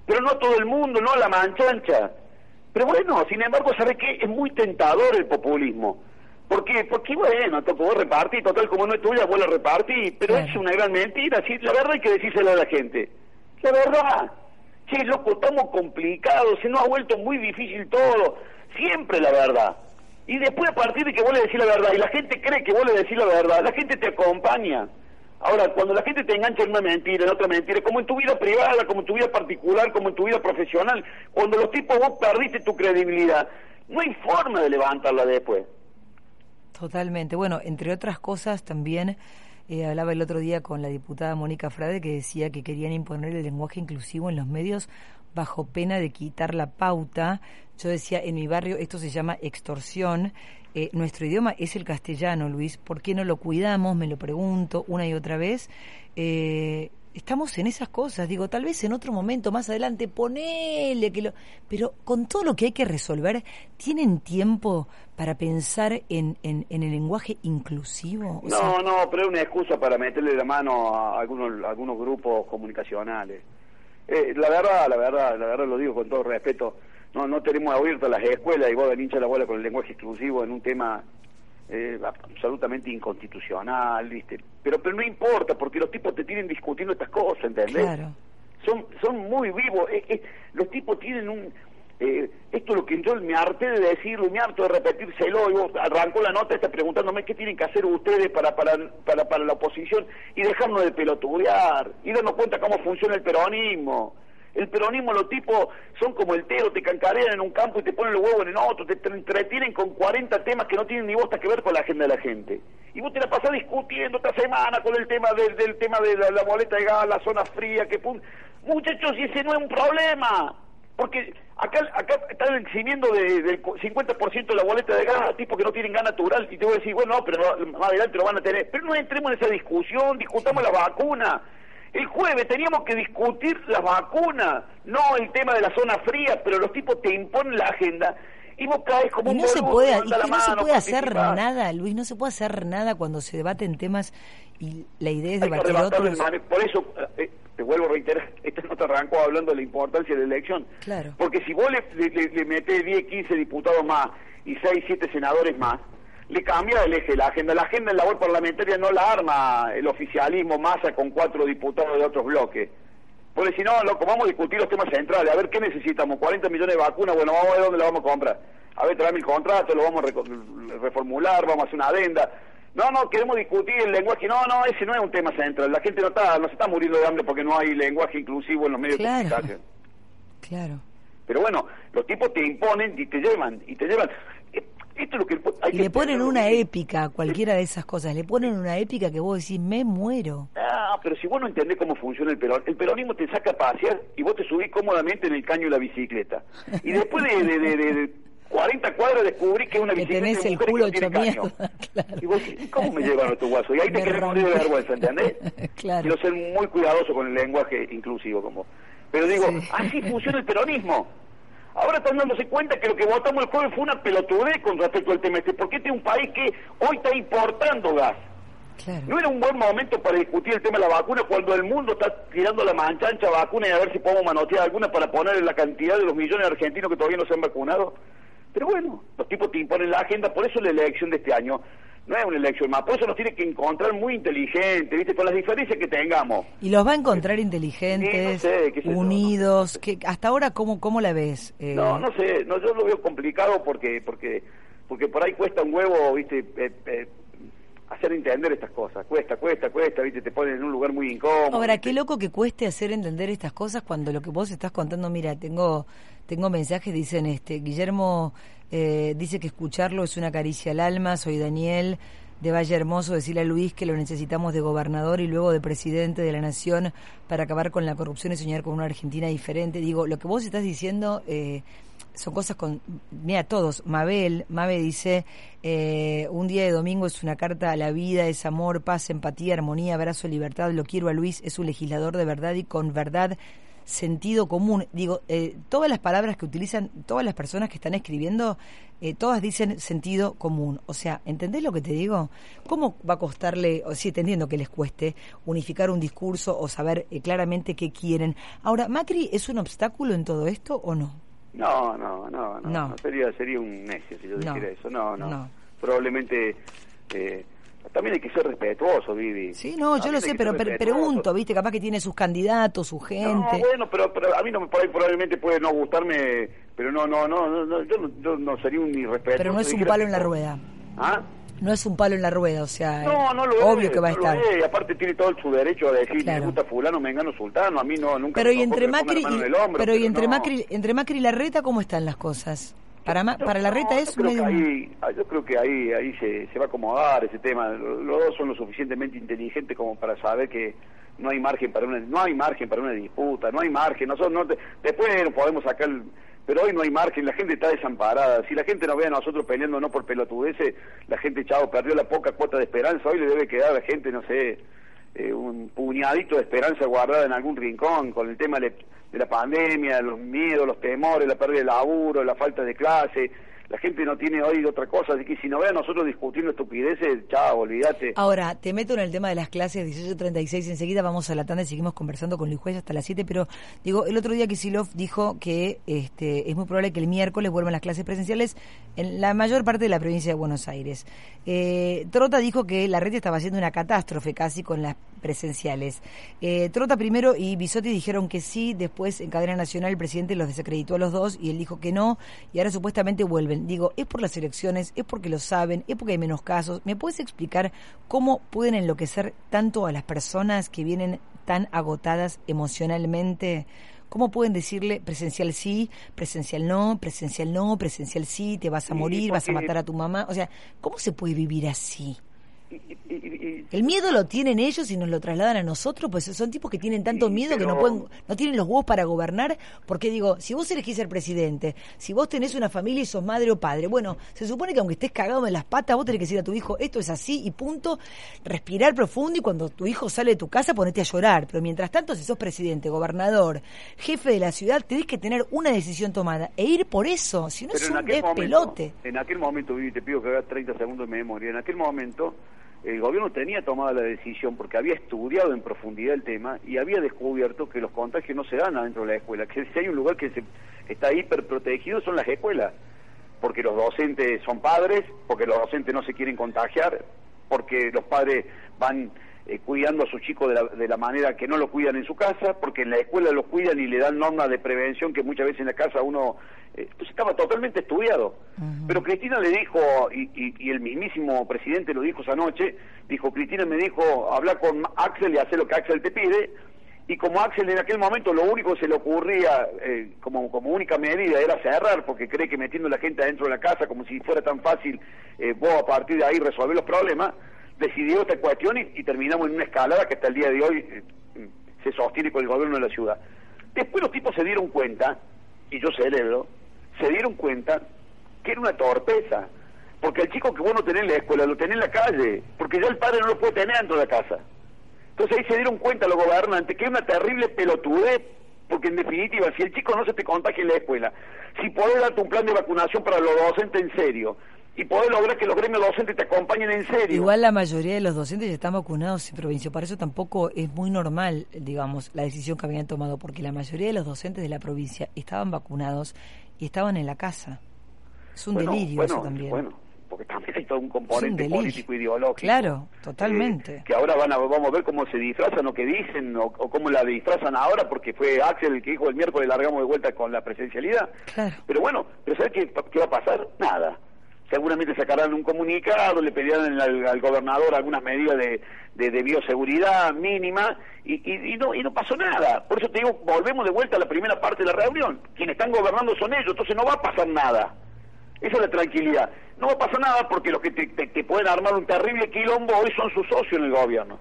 Pero no todo el mundo, no la manchancha. Pero bueno, sin embargo, ¿sabe qué? Es muy tentador el populismo. ¿Por qué? Porque bueno, tocó repartir, total como no es tuya, vos la repartís, pero es una gran mentira, sí, la verdad hay que decírselo a la gente. La verdad. Che, loco, estamos complicados, se nos ha vuelto muy difícil todo, siempre la verdad. Y después a partir de que vos le decís la verdad y la gente cree que vos le decís la verdad, la gente te acompaña. Ahora, cuando la gente te engancha en una mentira, en otra mentira, como en tu vida privada, como en tu vida particular, como en tu vida profesional, cuando los tipos vos perdiste tu credibilidad, no hay forma de levantarla después. Totalmente. Bueno, entre otras cosas también eh, hablaba el otro día con la diputada Mónica Frade que decía que querían imponer el lenguaje inclusivo en los medios bajo pena de quitar la pauta. Yo decía, en mi barrio esto se llama extorsión. Eh, nuestro idioma es el castellano, Luis. ¿Por qué no lo cuidamos? Me lo pregunto una y otra vez. Eh, estamos en esas cosas. Digo, tal vez en otro momento, más adelante, ponele que lo... Pero con todo lo que hay que resolver, ¿tienen tiempo para pensar en, en, el lenguaje inclusivo? no, no, pero es una excusa para meterle la mano a algunos, a algunos grupos comunicacionales. Eh, la verdad, la verdad, la verdad lo digo con todo respeto, no no tenemos abiertas las escuelas y vos hincha la bola con el lenguaje exclusivo en un tema eh, absolutamente inconstitucional, ¿viste? Pero pero no importa, porque los tipos te tienen discutiendo estas cosas, ¿entendés? Claro. Son, son muy vivos, los tipos tienen un, eh, esto es lo que yo me harté de decirlo, me harto de repetírselo, y vos arrancó la nota está preguntándome qué tienen que hacer ustedes para, para, para, para la oposición y dejarnos de pelotudear y darnos cuenta cómo funciona el peronismo. El peronismo, los tipos son como el tero, te cancarean en un campo y te ponen los huevos en otro, te, entretienen con 40 temas que no tienen ni bosta que ver con la agenda de la gente. Y vos te la pasás discutiendo esta semana con el tema del, tema de la, boleta de gas, la zona fría, que Muchachos, y ese no es un problema porque acá acá están eximiendo de, del 50% de la boleta de gas a tipos que no tienen gas natural y te voy a decir, bueno, no, pero más adelante lo van a tener. Pero no entremos en esa discusión, discutamos la vacuna. El jueves teníamos que discutir la vacuna, no el tema de la zona fría, pero los tipos te imponen la agenda y vos caes como y no se puede, y no se puede hacer nada, Luis, no se puede hacer nada cuando se debaten temas y la idea es debatir otros. Por eso, eh, te vuelvo a reiterar, [laughs] esta nota arrancó hablando de la importancia de la elección. Claro. Porque si vos le, le, metés 10, 15 diputados más y 6, 7 senadores más, le cambia el eje la agenda. La agenda en la web parlamentaria no la arma el oficialismo masa con cuatro diputados de otros bloques. Porque si no, loco, vamos a discutir los temas centrales. A ver qué necesitamos. 40 millones de vacunas, bueno, vamos a ver dónde la vamos a comprar. A ver, traeme el contrato, lo vamos a reformular, vamos a hacer una adenda no, no, queremos discutir el lenguaje. No, no, ese no es un tema central. La gente no está, no se está muriendo de hambre porque no hay lenguaje inclusivo en los medios de comunicación. Claro. Pero bueno, los tipos te imponen y te llevan, y te llevan. Esto es lo que y le ponen una épica, cualquiera de esas cosas, le ponen una épica que vos decís, me muero. Ah, pero si vos no entendés cómo funciona el peronismo, el peronismo te saca a pasear y vos te subís cómodamente en el caño de la bicicleta. Y después de, de 40 cuadras descubrí que una bicicleta tenés el culo hecho mierda, [laughs] claro. Y vos ¿cómo me llevan a tu guaso? Y ahí te querés morir de vergüenza, ¿entendés? [laughs] claro. Quiero ser muy cuidadoso con el lenguaje inclusivo como... Pero digo, así funciona el peronismo. Ahora están dándose cuenta que lo que votamos el jueves fue una pelotudez con respecto al tema este, porque este es un país que hoy está importando gas. No era un buen momento para discutir el tema de la vacuna cuando el mundo está tirando la manchancha vacuna y a ver si podemos manotear alguna para poner la cantidad de los millones de argentinos que todavía no se han vacunado. Pero bueno, los tipos te imponen la agenda, por eso la elección de este año no es una elección más, por eso nos tiene que encontrar muy inteligentes, ¿viste? Con las diferencias que tengamos. ¿Y los va a encontrar inteligentes, unidos? que ¿Hasta ahora cómo, cómo la ves? Eh, no, no sé, no, yo lo veo complicado porque porque porque por ahí cuesta un huevo, ¿viste? Eh, eh, hacer entender estas cosas. Cuesta, cuesta, cuesta, ¿viste? Te ponen en un lugar muy incómodo. Ahora, qué loco que cueste hacer entender estas cosas cuando lo que vos estás contando, mira, tengo tengo mensajes, dicen, este Guillermo eh, dice que escucharlo es una caricia al alma, soy Daniel de Valle Hermoso, decirle a Luis que lo necesitamos de gobernador y luego de presidente de la nación para acabar con la corrupción y soñar con una Argentina diferente. Digo, lo que vos estás diciendo... Eh, son cosas con, mira, todos, Mabel, Mabel dice, eh, un día de domingo es una carta a la vida, es amor, paz, empatía, armonía, abrazo, libertad, lo quiero a Luis, es un legislador de verdad y con verdad sentido común. Digo, eh, todas las palabras que utilizan todas las personas que están escribiendo, eh, todas dicen sentido común. O sea, ¿entendés lo que te digo? ¿Cómo va a costarle, o sí, entendiendo que les cueste, unificar un discurso o saber claramente qué quieren? Ahora, ¿Macri es un obstáculo en todo esto o no? No, no, no, no. Sería, sería un necio si yo dijera eso. No, no. Probablemente. Eh, también hay que ser respetuoso, Vivi. Sí, no, yo lo sé, pero pregunto, ¿viste? Capaz que tiene sus candidatos, su gente. No, bueno, pero, pero a mí no, por ahí probablemente puede no gustarme, pero no, no, no, no yo, no, yo no sería un irrespetuoso. Pero no es un palo en la rueda. ¿Ah? No es un palo en la rueda, o sea, no, no lo obvio que va a estar. y aparte tiene todo su derecho a decir, me gusta fulano, mengano, sultano, a mí no, nunca Pero y entre Macri y, pero, y entre Macri, entre Macri y Larreta, ¿cómo están las cosas? Para, ma, para Larreta es yo creo, ahí, ah, yo creo que ahí, ahí se, se va a acomodar ese tema. Los dos son lo suficientemente inteligentes como para saber que no hay margen para una no hay margen para una disputa, no hay margen. Nosotros no después podemos sacar pero hoy no hay margen, la gente está desamparada. Si la gente nos ve a nosotros peleando no por pelotudeces, la gente, chavo, perdió la poca cuota de esperanza. Hoy le debe quedar a la gente, no sé, eh, un puñadito de esperanza guardada en algún rincón con el tema de, de la pandemia, los miedos, los temores, la pérdida de laburo, la falta de clase la gente no tiene hoy otra cosa, así que si no ve a nosotros discutiendo estupideces, chao, olvídate. Ahora, te meto en el tema de las clases 18.36, enseguida vamos a la tanda y seguimos conversando con Luis Juez hasta las 7, pero digo, el otro día Kisilov dijo que este, es muy probable que el miércoles vuelvan las clases presenciales en la mayor parte de la provincia de Buenos Aires. Eh, Trota dijo que la red estaba haciendo una catástrofe casi con las presenciales. Eh, Trota primero y Bisotti dijeron que sí, después en cadena nacional el presidente los desacreditó a los dos y él dijo que no, y ahora supuestamente vuelven. Digo, ¿es por las elecciones? ¿Es porque lo saben? ¿Es porque hay menos casos? ¿Me puedes explicar cómo pueden enloquecer tanto a las personas que vienen tan agotadas emocionalmente? ¿Cómo pueden decirle presencial sí, presencial no, presencial no, presencial sí, te vas a morir, vas a matar a tu mamá? O sea, ¿cómo se puede vivir así? El miedo lo tienen ellos y nos lo trasladan a nosotros, pues son tipos que tienen tanto miedo que no pueden, no tienen los huevos para gobernar, porque digo, si vos elegís ser presidente, si vos tenés una familia y sos madre o padre, bueno, se supone que aunque estés cagado en las patas, vos tenés que decir a tu hijo, esto es así y punto, respirar profundo y cuando tu hijo sale de tu casa ponete a llorar, pero mientras tanto si sos presidente, gobernador, jefe de la ciudad, tenés que tener una decisión tomada e ir por eso, si no es un despelote. En aquel momento, Vivi, te pido que hagas 30 segundos de memoria, en aquel momento el gobierno tenía tomada la decisión porque había estudiado en profundidad el tema y había descubierto que los contagios no se dan adentro de la escuela, que si hay un lugar que se, está hiperprotegido son las escuelas, porque los docentes son padres, porque los docentes no se quieren contagiar, porque los padres van eh, cuidando a sus chicos de la, de la manera que no lo cuidan en su casa, porque en la escuela lo cuidan y le dan normas de prevención que muchas veces en la casa uno eh, pues estaba totalmente estudiado. Pero Cristina le dijo, y, y, el mismísimo presidente lo dijo esa noche, dijo, Cristina me dijo, habla con Axel y hace lo que Axel te pide, y como Axel en aquel momento lo único que se le ocurría eh, como, como única medida era cerrar, porque cree que metiendo a la gente adentro de la casa como si fuera tan fácil eh, vos a partir de ahí resolver los problemas, decidió esta cuestión y, terminamos en una escalada que hasta el día de hoy se sostiene con el gobierno de la ciudad. Después los tipos se dieron cuenta, y yo celebro, se dieron cuenta que era una torpeza. Porque el chico que vos no tenés en la escuela lo tenés en la calle, porque ya el padre no lo puede tener dentro de la casa. Entonces ahí se dieron cuenta los gobernantes que es una terrible pelotudez porque en definitiva, si el chico no se te contagia en la escuela, si podés darte un plan de vacunación para los docentes en serio, y poder lograr que los gremios docentes te acompañen en serio. Igual la mayoría de los docentes ya están vacunados en provincia, para eso tampoco es muy normal, digamos, la decisión que habían tomado, porque la mayoría de los docentes de la provincia estaban vacunados y estaban en la casa. Es un delirio eso también. Bueno, porque también hay todo un componente político ideológico. Claro, totalmente. que ahora van a, vamos a ver cómo se disfrazan o qué dicen o, cómo la disfrazan ahora, porque fue Axel el que dijo el miércoles largamos de vuelta con la presencialidad. Claro. Pero bueno, pero ¿sabes qué, qué va a pasar? Nada seguramente sacarán un comunicado, le pedirán al, gobernador algunas medidas de, de, bioseguridad mínima y, y, no, y no pasó nada. Por eso te digo, volvemos de vuelta a la primera parte de la reunión. Quienes están gobernando son ellos, entonces no va a pasar nada. Esa es la tranquilidad. No va a pasar nada porque los que te, pueden armar un terrible quilombo hoy son sus socios en el gobierno.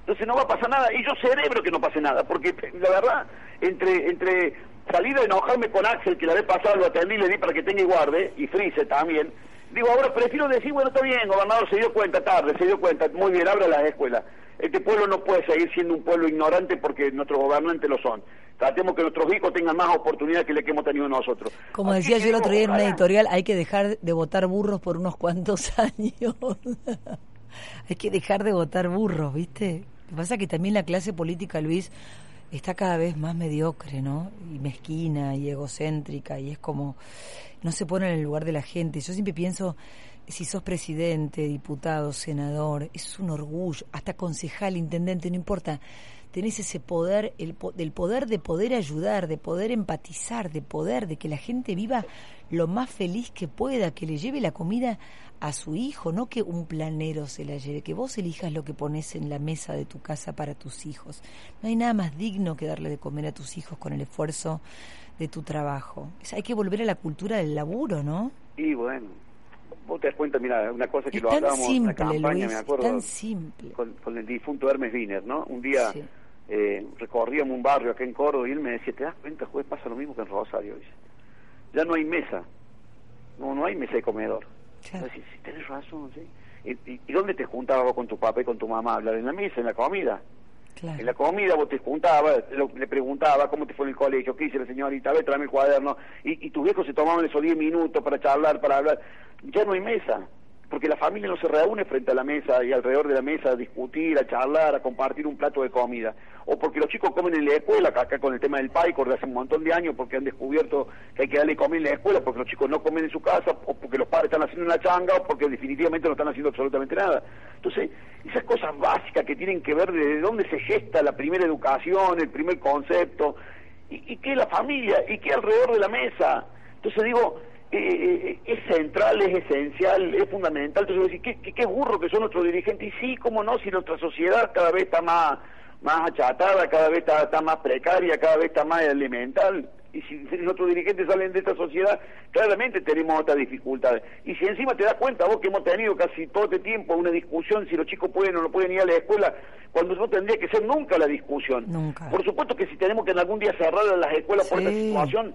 Entonces no va a pasar nada y yo cerebro que no pase nada, porque la verdad, entre entre salir a enojarme con Axel, que la vez pasada lo atendí le di para que tenga y guarde, y Frise también, Digo, ahora prefiero decir, bueno, está bien, gobernador, se dio cuenta tarde, se dio cuenta, muy bien, abra las escuelas. Este pueblo no puede seguir siendo un pueblo ignorante porque nuestros gobernantes lo son. Tratemos que nuestros hijos tengan más oportunidades que la que hemos tenido nosotros. Como decía yo el otro día en una editorial, hay que dejar de votar burros por unos cuantos [laughs] años. hay que dejar de votar burros, ¿viste? Lo que pasa es que también la clase política, Luis, está cada vez más mediocre, ¿no? Y mezquina y egocéntrica y es como no se pone en el lugar de la gente. Yo siempre pienso si sos presidente, diputado, senador, es un orgullo, hasta concejal, intendente, no importa. Tenés ese poder, el del poder de poder ayudar, de poder empatizar, de poder de que la gente viva lo más feliz que pueda, que le lleve la comida a su hijo, no que un planero se la lleve, que vos elijas lo que pones en la mesa de tu casa para tus hijos. No hay nada más digno que darle de comer a tus hijos con el esfuerzo de tu trabajo. hay que volver a la cultura del laburo, ¿no? Y bueno, vos te das cuenta, mira, una cosa que lo hablábamos en la campaña, me acuerdo, tan simple. Con, el difunto Hermes Wiener, ¿no? Un día eh, recorríamos un barrio acá en Córdoba y él me decía, ¿te das cuenta, juez, pasa lo mismo que en Rosario? Dice, ya no hay mesa, no, no hay mesa de comedor. Claro. Si, tenés razón, ¿sí? ¿Y, y, dónde te juntabas vos con tu papá y con tu mamá a hablar? ¿En la mesa, en la comida? En la comida vos te juntabas, le preguntaba cómo te fue en el colegio, qué dice la señorita, a ver, tráeme el cuaderno, y, y tus viejos se tomaban esos 10 minutos para charlar, para hablar. Ya no hay mesa porque la familia no se reúne frente a la mesa y alrededor de la mesa a discutir, a charlar, a compartir un plato de comida, o porque los chicos comen en la escuela, acá con el tema del PAICOR de hace un montón de años, porque han descubierto que hay que darle comer en la escuela, porque los chicos no comen en su casa, o porque los padres están haciendo una changa, o porque definitivamente no están haciendo absolutamente nada. Entonces, esas cosas básicas que tienen que ver desde dónde se gesta la primera educación, el primer concepto, y, y qué es la familia, y qué alrededor de la mesa. Entonces digo, eh, es central, es esencial, es fundamental. Entonces, ¿qué, qué, burro que son nuestros dirigentes. Y sí, cómo no, si nuestra sociedad cada vez está más, más achatada, cada vez está, más precaria, cada vez está más elemental. Y si, nuestros dirigentes salen de esta sociedad, claramente tenemos otras dificultades. Y si encima te das cuenta vos que hemos tenido casi todo este tiempo una discusión si los chicos pueden o no pueden ir a la escuela, cuando no tendría que ser nunca la discusión. Nunca. Por supuesto que si tenemos que en algún día cerrar las escuelas por esta situación,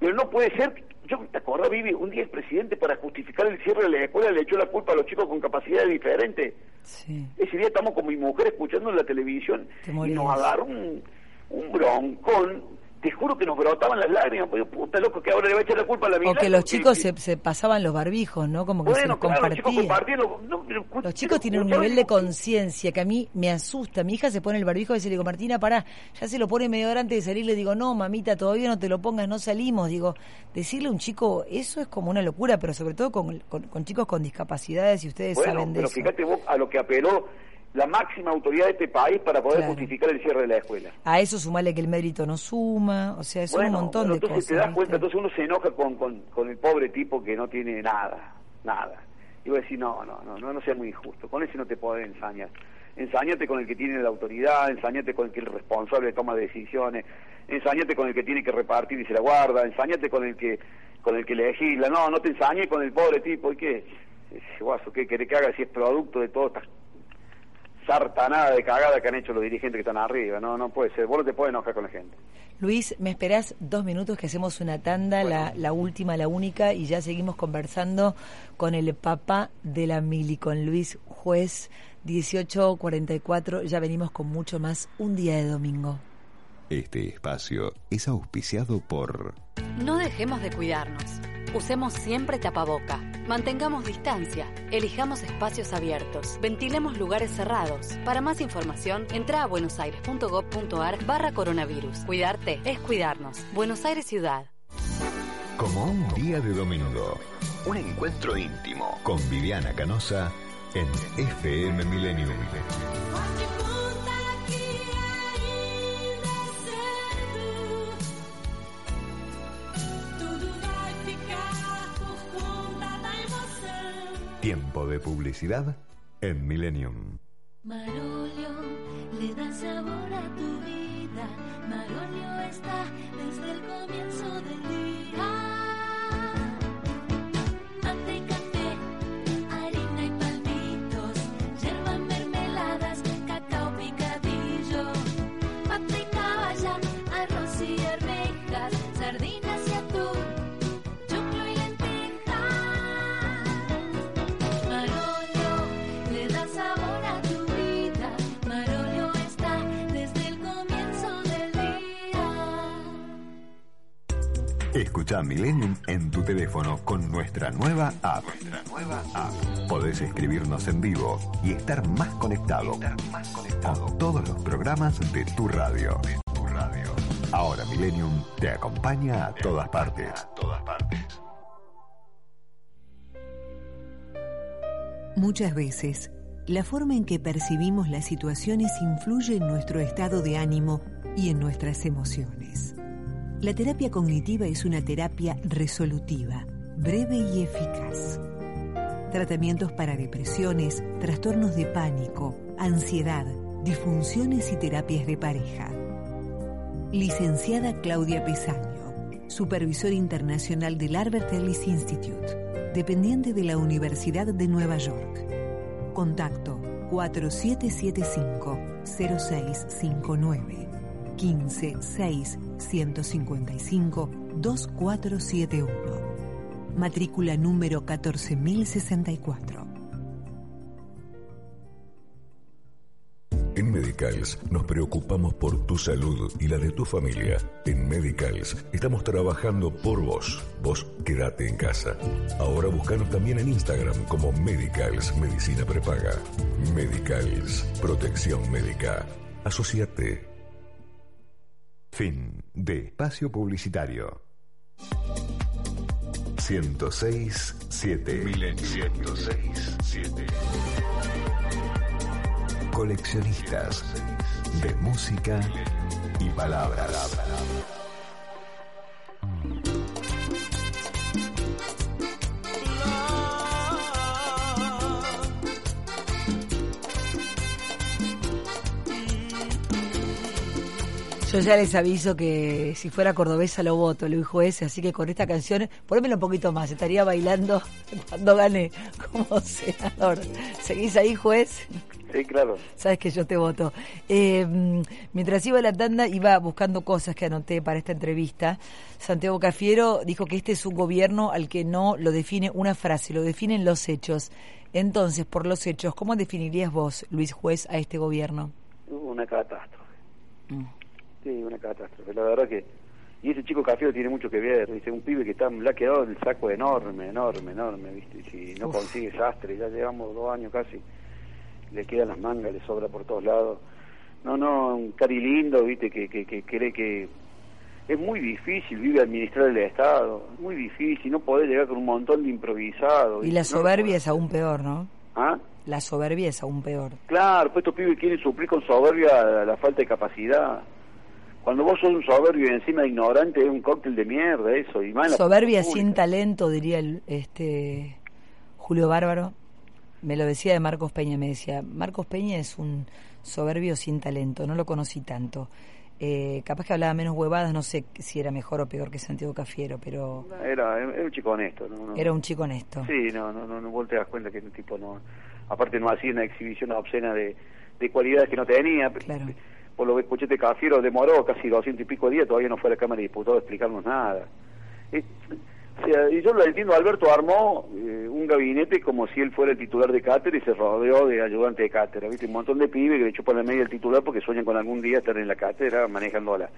pero no puede ser yo te acuerdas, Vivi, un día el presidente para justificar el cierre de la escuela le echó la culpa a los chicos con capacidades diferentes. Sí. Ese día estamos con mi mujer escuchando en la televisión y nos agarró un, un broncón te juro que nos brotaban las lágrimas, porque puta loco, que ahora le va a echar la culpa a la vida. O que los chicos se, se, pasaban los barbijos, ¿no? Como que se los compartían. Los chicos, tienen un nivel de conciencia que a mí me asusta. Mi hija se pone el barbijo y dice, le digo, Martina, para, ya se lo pone medio hora antes de salir, le digo, no, mamita, todavía no te lo pongas, no salimos. Digo, decirle a un chico, eso es como una locura, pero sobre todo con, con, chicos con discapacidades, y ustedes saben de pero fíjate vos a lo que apeló la máxima autoridad de este país para poder justificar el cierre de la escuela. A eso sumale que el mérito no suma, o sea, es un montón de entonces cosas. te das cuenta, entonces uno se enoja con, con, con, el pobre tipo que no tiene nada, nada. Y voy a decir, no, no, no, no, no sea muy injusto, con ese no te podés ensañar. Ensañate con el que tiene la autoridad, ensañate con el que es el responsable de toma de decisiones, ensañate con el que tiene que repartir y se la guarda, ensañate con el que con el que legisla, no, no te ensañes con el pobre tipo, ¿y qué? Guaso, ¿qué querés que haga si es producto de todas estas sartanada de cagada que han hecho los dirigentes que están arriba. No, no puede ser. Vos no te puedes enojar con la gente. Luis, ¿me esperás dos minutos que hacemos una tanda, la, la, última, la única, y ya seguimos conversando con el papá de la Mili, con Luis Juez, 1844. Ya venimos con mucho más un día de domingo. Este espacio es auspiciado por... No dejemos de cuidarnos. Usemos siempre tapaboca. Mantengamos distancia. Elijamos espacios abiertos. Ventilemos lugares cerrados. Para más información, entra a buenosaires.gov.ar barra coronavirus. Cuidarte es cuidarnos. Buenos Aires Ciudad. Como un día de domingo. Un encuentro íntimo con Viviana Canosa en FM Millennium. Tiempo de publicidad en Millennium. Marolio le da sabor a tu vida. Marolio está desde el comienzo del día. Escucha Millennium en tu teléfono con nuestra nueva app. Podés escribirnos en vivo y estar más conectado, con todos los programas de tu radio. Ahora Millennium te acompaña a todas partes. Muchas veces, la forma en que percibimos las situaciones influye en nuestro estado de ánimo y en nuestras emociones. La terapia cognitiva es una terapia resolutiva, breve y eficaz. Tratamientos para depresiones, trastornos de pánico, ansiedad, disfunciones y terapias de pareja. Licenciada Claudia Pesaño, supervisora internacional del Albert Ellis Institute, dependiente de la Universidad de Nueva York. Contacto 4775-0659 15 6 155 2471. Matrícula número 14064. En Medicals nos preocupamos por tu salud y la de tu familia. En Medicals estamos trabajando por vos. Vos quédate en casa. Ahora búscanos también en Instagram como Medicals Medicina Prepaga. Medicals Protección Médica. Asociate. Fin de espacio publicitario. 106 7 106 7 Coleccionistas de música y palabras. Yo ya les aviso que si fuera cordobesa lo voto, Luis Juez, así que con esta canción, ponémelo un poquito más, estaría bailando [laughs] cuando gane como senador. ¿Seguís ahí, juez? Sí, claro. Sabes que yo te voto. Eh, mientras iba a la tanda, iba buscando cosas que anoté para esta entrevista. Santiago Cafiero dijo que este es un gobierno al que no lo define una frase, lo definen los hechos. Entonces, por los hechos, ¿cómo definirías vos, Luis Juez, a este gobierno? Una catástrofe. Sí, una catástrofe. La verdad que. Y ese chico Cafiero tiene mucho que ver. Dice, un pibe que está, le ha quedado el saco enorme, enorme, enorme. ¿viste? Y si no Uf. consigue sastre, ya llevamos dos años casi. Le quedan las mangas, le sobra por todos lados. No, no, un cari lindo, ¿viste? Que, que, que cree que. Es muy difícil, vive administrar el Estado. Muy difícil, no podés llegar con un montón de improvisados. Y la soberbia es aún peor, ¿no? ¿Ah? La soberbia es aún peor. Claro, pues estos pibes quieren suplir con soberbia la, la falta de capacidad. Cuando vos sos un soberbio y encima ignorante, es un cóctel de mierda eso. Y más en la Soberbia sin talento, diría el, este Julio Bárbaro. Me lo decía de Marcos Peña, me decía, Marcos Peña es un soberbio sin talento, no lo conocí tanto. Eh, capaz que hablaba menos huevadas, no sé si era mejor o peor que Santiago Cafiero, pero Era, era un chico honesto. ¿no? No- era un chico honesto. Sí, no, no, no, no, vos te das cuenta que el tipo no... Aparte no hacía una exhibición obscena de, de cualidades que no tenía. Claro. Por lo que escuché, Cafiero demoró casi doscientos y pico días, todavía no fue a la Cámara de Diputados a explicarnos nada. Y yo lo entiendo, Alberto armó eh, un gabinete como si él fuera el titular de cátedra y se rodeó de ayudante de cátedra, ¿viste? Un montón de pibes que le chupan la media el titular porque sueñan con algún día estar en la cátedra manejándola.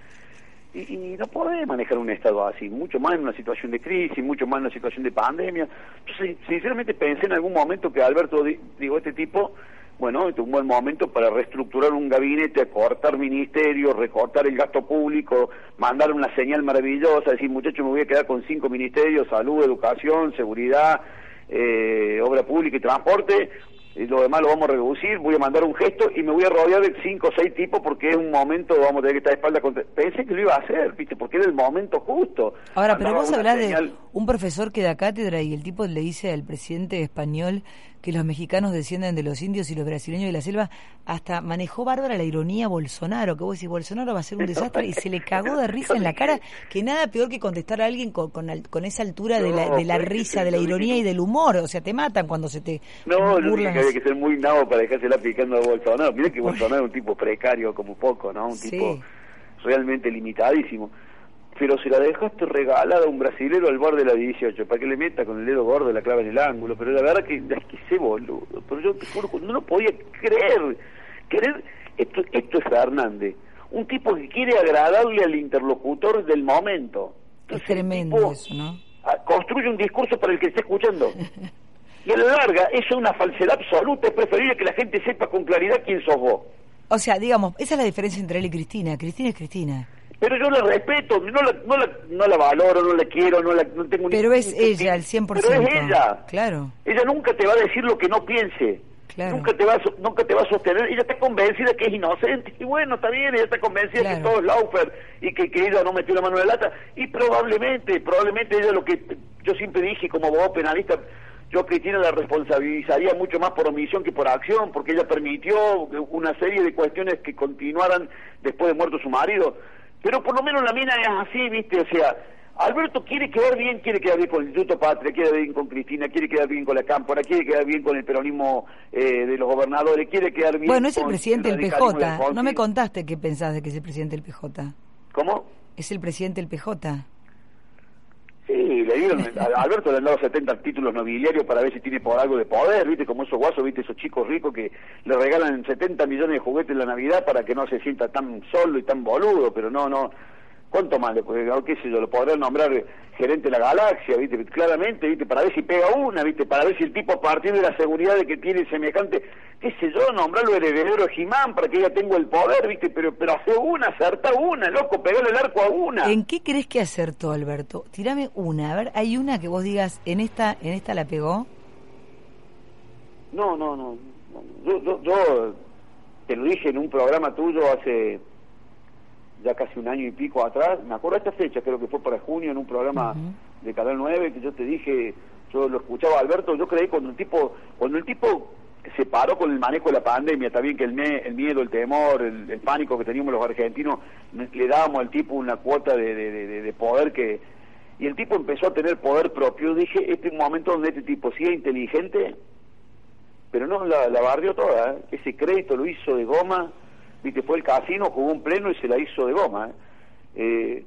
Y, y no podés manejar un Estado así, mucho más en una situación de crisis, mucho más en una situación de pandemia. Yo sinceramente pensé en algún momento que Alberto, di- digo, este tipo, bueno, este es un buen momento para reestructurar un gabinete, acortar ministerios, recortar el gasto público, mandar una señal maravillosa, decir, muchachos, me voy a quedar con cinco ministerios, salud, educación, seguridad, eh, obra pública y transporte, y lo demás lo vamos a reducir, voy a mandar un gesto y me voy a rodear de cinco o seis tipos porque es un momento, vamos a tener que estar de espalda contra... Pensé que lo iba a hacer, ¿viste? Porque era el momento justo. Ahora, pero vos hablás de señal- un profesor que da cátedra y el tipo le dice al presidente español que los mexicanos descienden de los indios y los brasileños de la selva, hasta manejó bárbara la ironía Bolsonaro, que vos decís, Bolsonaro va a ser un desastre, y se le cagó de [laughs] risa en la cara, que nada peor que contestar a alguien con, con, con esa altura de la, de risa, de la ironía y del humor, o sea, te matan cuando se te No, yo dije que había que ser muy nabo para dejársela picando a Bolsonaro. Mira que Bolsonaro es un tipo precario como poco, ¿no? Un Sí. tipo realmente limitadísimo. Pero se la dejaste regalada a un brasilero al borde de la 18, para que le meta con el dedo gordo la clava en el ángulo. Pero la verdad que es que sé boludo. Pero yo te juro no lo podía creer. Querer, esto, esto es Fernández. Un tipo que quiere agradarle al interlocutor del momento. Es Entonces, tremendo tipo, eso, ¿no? construye un discurso para el que esté escuchando. [laughs] Y a la larga, eso es una falsedad absoluta. Es preferible que la gente sepa con claridad quién sos vos. O sea, digamos, esa es la diferencia entre él y Cristina. Cristina es Cristina. Pero yo la respeto, no la, no la, no la valoro, no la quiero, no, la, no tengo Pero ni- es ella, al 100%. Pero es ella. Claro. Ella nunca te va a decir lo que no piense. Claro. Nunca te va a, nunca te va a sostener. Ella está convencida que es inocente. Y bueno, está bien, ella está convencida Claro. que todo es Laufer y que, que ella no metió la mano en la lata. Y probablemente, probablemente ella lo que yo siempre dije como abogado penalista, yo a Cristina la responsabilizaría mucho más por omisión que por acción, porque ella permitió una serie de cuestiones que continuaran después de muerto su marido. Pero por lo menos la mina es así, ¿viste? O sea, Alberto quiere quedar bien, quiere quedar bien con el Instituto Patria, quiere quedar bien con Cristina, quiere quedar bien con la Cámpora, quiere quedar bien con el peronismo eh, de los gobernadores, quiere quedar bien Bueno, es el presidente del PJ. No me contaste qué pensás de que es el presidente del PJ. ¿Cómo? Es el presidente del PJ. Sí, le dieron, Alberto le han dado 70 títulos nobiliarios para ver si tiene por algo de poder, ¿viste? Como esos guasos, ¿viste? Esos chicos ricos que le regalan 70 millones de juguetes en la Navidad para que no se sienta tan solo y tan boludo, pero no, no. ¿Cuánto más le puede, qué sé yo, lo podrán nombrar gerente de la galaxia, ¿viste? Claramente, ¿viste? Para ver si pega una, ¿viste? Para ver si el tipo a partir de la seguridad de que tiene semejante, qué sé yo, nombrarlo heredero de Jimán para que ella tenga el poder, ¿viste? Pero, pero hace una, acerta una, loco, pegale el arco a una. ¿En qué crees que acertó, Alberto? Tirame una. A ver, ¿hay una que vos digas, en esta, en esta la pegó? No, no, no. no. Yo, yo, yo te lo dije en un programa tuyo hace ya casi un año y pico atrás. Me acuerdo de esta fecha, creo que fue para junio, en un programa de Canal 9, que yo te dije, yo lo escuchaba Alberto, yo creí cuando el tipo, cuando el tipo se paró con el manejo de la pandemia, también que el, me- el miedo, el temor, el, el pánico que teníamos los argentinos, le dábamos al tipo una cuota de, de- de- de- de poder que... Y el tipo empezó a tener poder propio. Dije, este es un momento donde este tipo sigue inteligente, pero no, la, la barrió toda, ¿eh? ese crédito lo hizo de goma, viste, fue el casino, jugó un pleno y se la hizo de goma. ¿eh? Eh,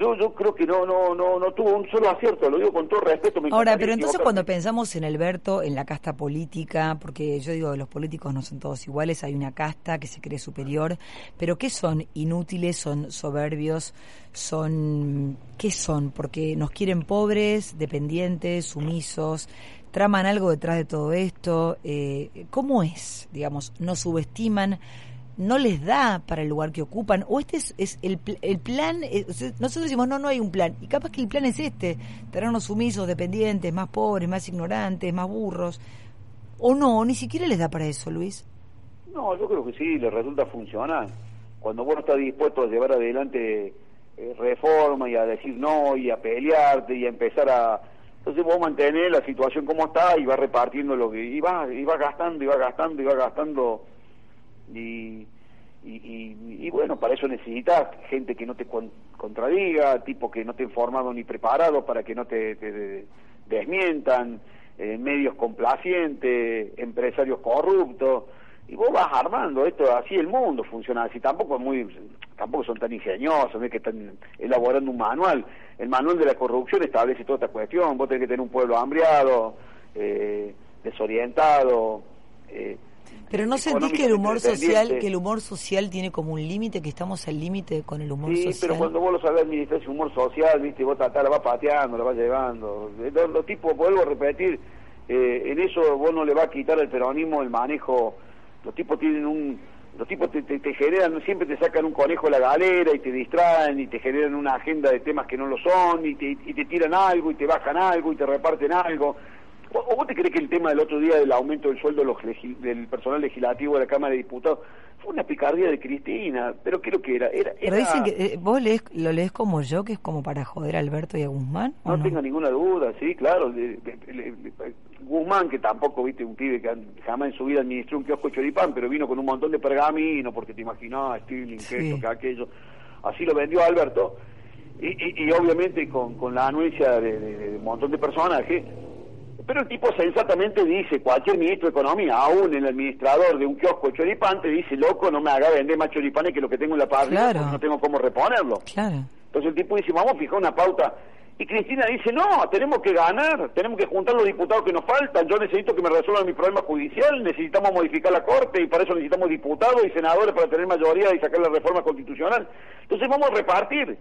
yo yo creo que no no no no tuvo un solo acierto, lo digo con todo respeto. Ahora, pero entonces cuando pensamos en Alberto, en la casta política, porque yo digo, los políticos no son todos iguales, hay una casta que se cree superior, pero ¿qué son? Inútiles, son soberbios, son... ¿Qué son? Porque nos quieren pobres, dependientes, sumisos, traman algo detrás de todo esto. Eh, ¿Cómo es? Digamos, nos subestiman, no les da para el lugar que ocupan, o este es, es el, el plan, eh, nosotros decimos, no, no hay un plan, y capaz que el plan es este, tenernos sumisos, dependientes, más pobres, más ignorantes, más burros, o no, ni siquiera les da para eso, Luis. No, yo creo que sí, le resulta funcionar. Cuando vos no estás dispuesto a llevar adelante eh, reforma y a decir no y a pelearte y a empezar a... Entonces vos mantenés la situación como está y vas repartiendo lo que... Y vas, y vas gastando y vas gastando y vas gastando y... Y, bueno, para eso necesitas gente que no te con- contradiga, tipo que no te formado ni preparado para que no te, te- desmientan, eh, medios complacientes, empresarios corruptos, y vos vas armando esto, así el mundo funciona así, tampoco es muy, tampoco son tan ingeniosos, no que están elaborando un manual. El manual de la corrupción establece toda esta cuestión. Vos tenés que tener un pueblo hambriado, eh, desorientado. Eh, Pero no sentís que el humor social, que el humor social tiene como un límite, que estamos al límite con el humor sí, social. pero cuando vos lo sabés administrar ese humor social, viste, vos tratás, la vas pateando, la vas llevando. Los, los tipos, vuelvo a repetir, eh, en eso vos no le vas a quitar al peronismo el manejo. Los tipos tienen un. Los tipos te, te, te generan, siempre te sacan un conejo de la galera y te distraen y te generan una agenda de temas que no lo son y te, y te tiran algo y te bajan algo y te reparten algo. ¿O vos te crees que el tema del otro día del aumento del sueldo de los del personal legislativo de la Cámara de Diputados fue una picardía de Cristina? Pero creo que era... era, Pero dicen que eh, vos lees, lo lees como yo, que es como para joder a Alberto y a Guzmán. ¿o No, no? tenga ninguna duda, sí, claro. Guzmán, que tampoco, viste, un pibe que jamás en su vida administró un kiosco de choripán, pero vino con un montón de pergamino, porque te imaginás, Stirling, Sí. que esto, que aquello. Así lo vendió Alberto. Y, y- y obviamente con, con la anuencia de, de- de un montón de personajes. Pero el tipo sensatamente dice, cualquier ministro de Economía, aún el administrador de un kiosco de choripán, te dice, loco, no me haga vender más choripanes que lo que tengo en la parrilla, Claro. no tengo cómo reponerlo. Claro. Entonces el tipo dice, vamos a fijar una pauta. Y Cristina dice, no, tenemos que ganar, tenemos que juntar los diputados que nos faltan, yo necesito que me resuelvan mi problema judicial, necesitamos modificar la Corte y para eso necesitamos diputados y senadores para tener mayoría y sacar la reforma constitucional. Entonces vamos a repartir.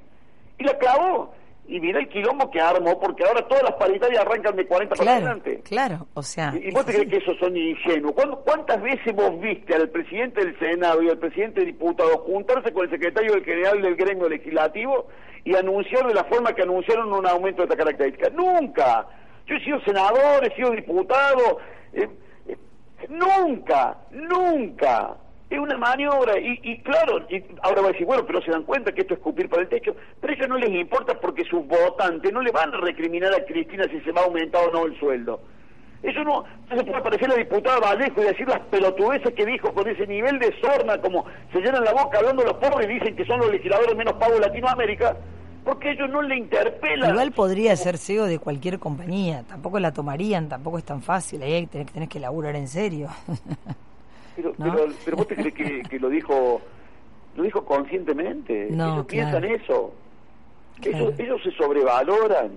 Y la clavó. Y mira el quilombo que armó, porque ahora todas las paritarias arrancan de 40 para Claro, adelante. claro, o sea... ¿Y y vos te es crees que esos son ingenuos? ¿Cuándo- ¿Cuántas veces vos viste al presidente del Senado y al presidente de diputados juntarse con el secretario del general del gremio legislativo y anunciar de la forma que anunciaron un aumento de esta característica? Nunca. Yo he sido senador, he sido diputado. eh, eh, nunca, nunca. Es una maniobra y, y claro, y ahora va a decir, bueno, pero se dan cuenta que esto es escupir para el techo, pero ellos no les importa porque sus votantes no le van a recriminar a Cristina si se va a aumentar o no el sueldo. Eso no, no se puede aparecer la diputada Vallejo y decir las pelotudeces que dijo con ese nivel de sorna, como se llenan la boca hablando los pobres y dicen que son los legisladores menos pagos de Latinoamérica, porque ellos no le interpelan. Igual podría ser CEO de cualquier compañía, tampoco la tomarían, tampoco es tan fácil, ahí tenés, tenés que laburar en serio. [laughs] Pero, ¿no? pero, pero vos te crees que, que lo dijo lo dijo conscientemente. No, ellos claro. piensan eso. Claro. Ellos, ellos se sobrevaloran.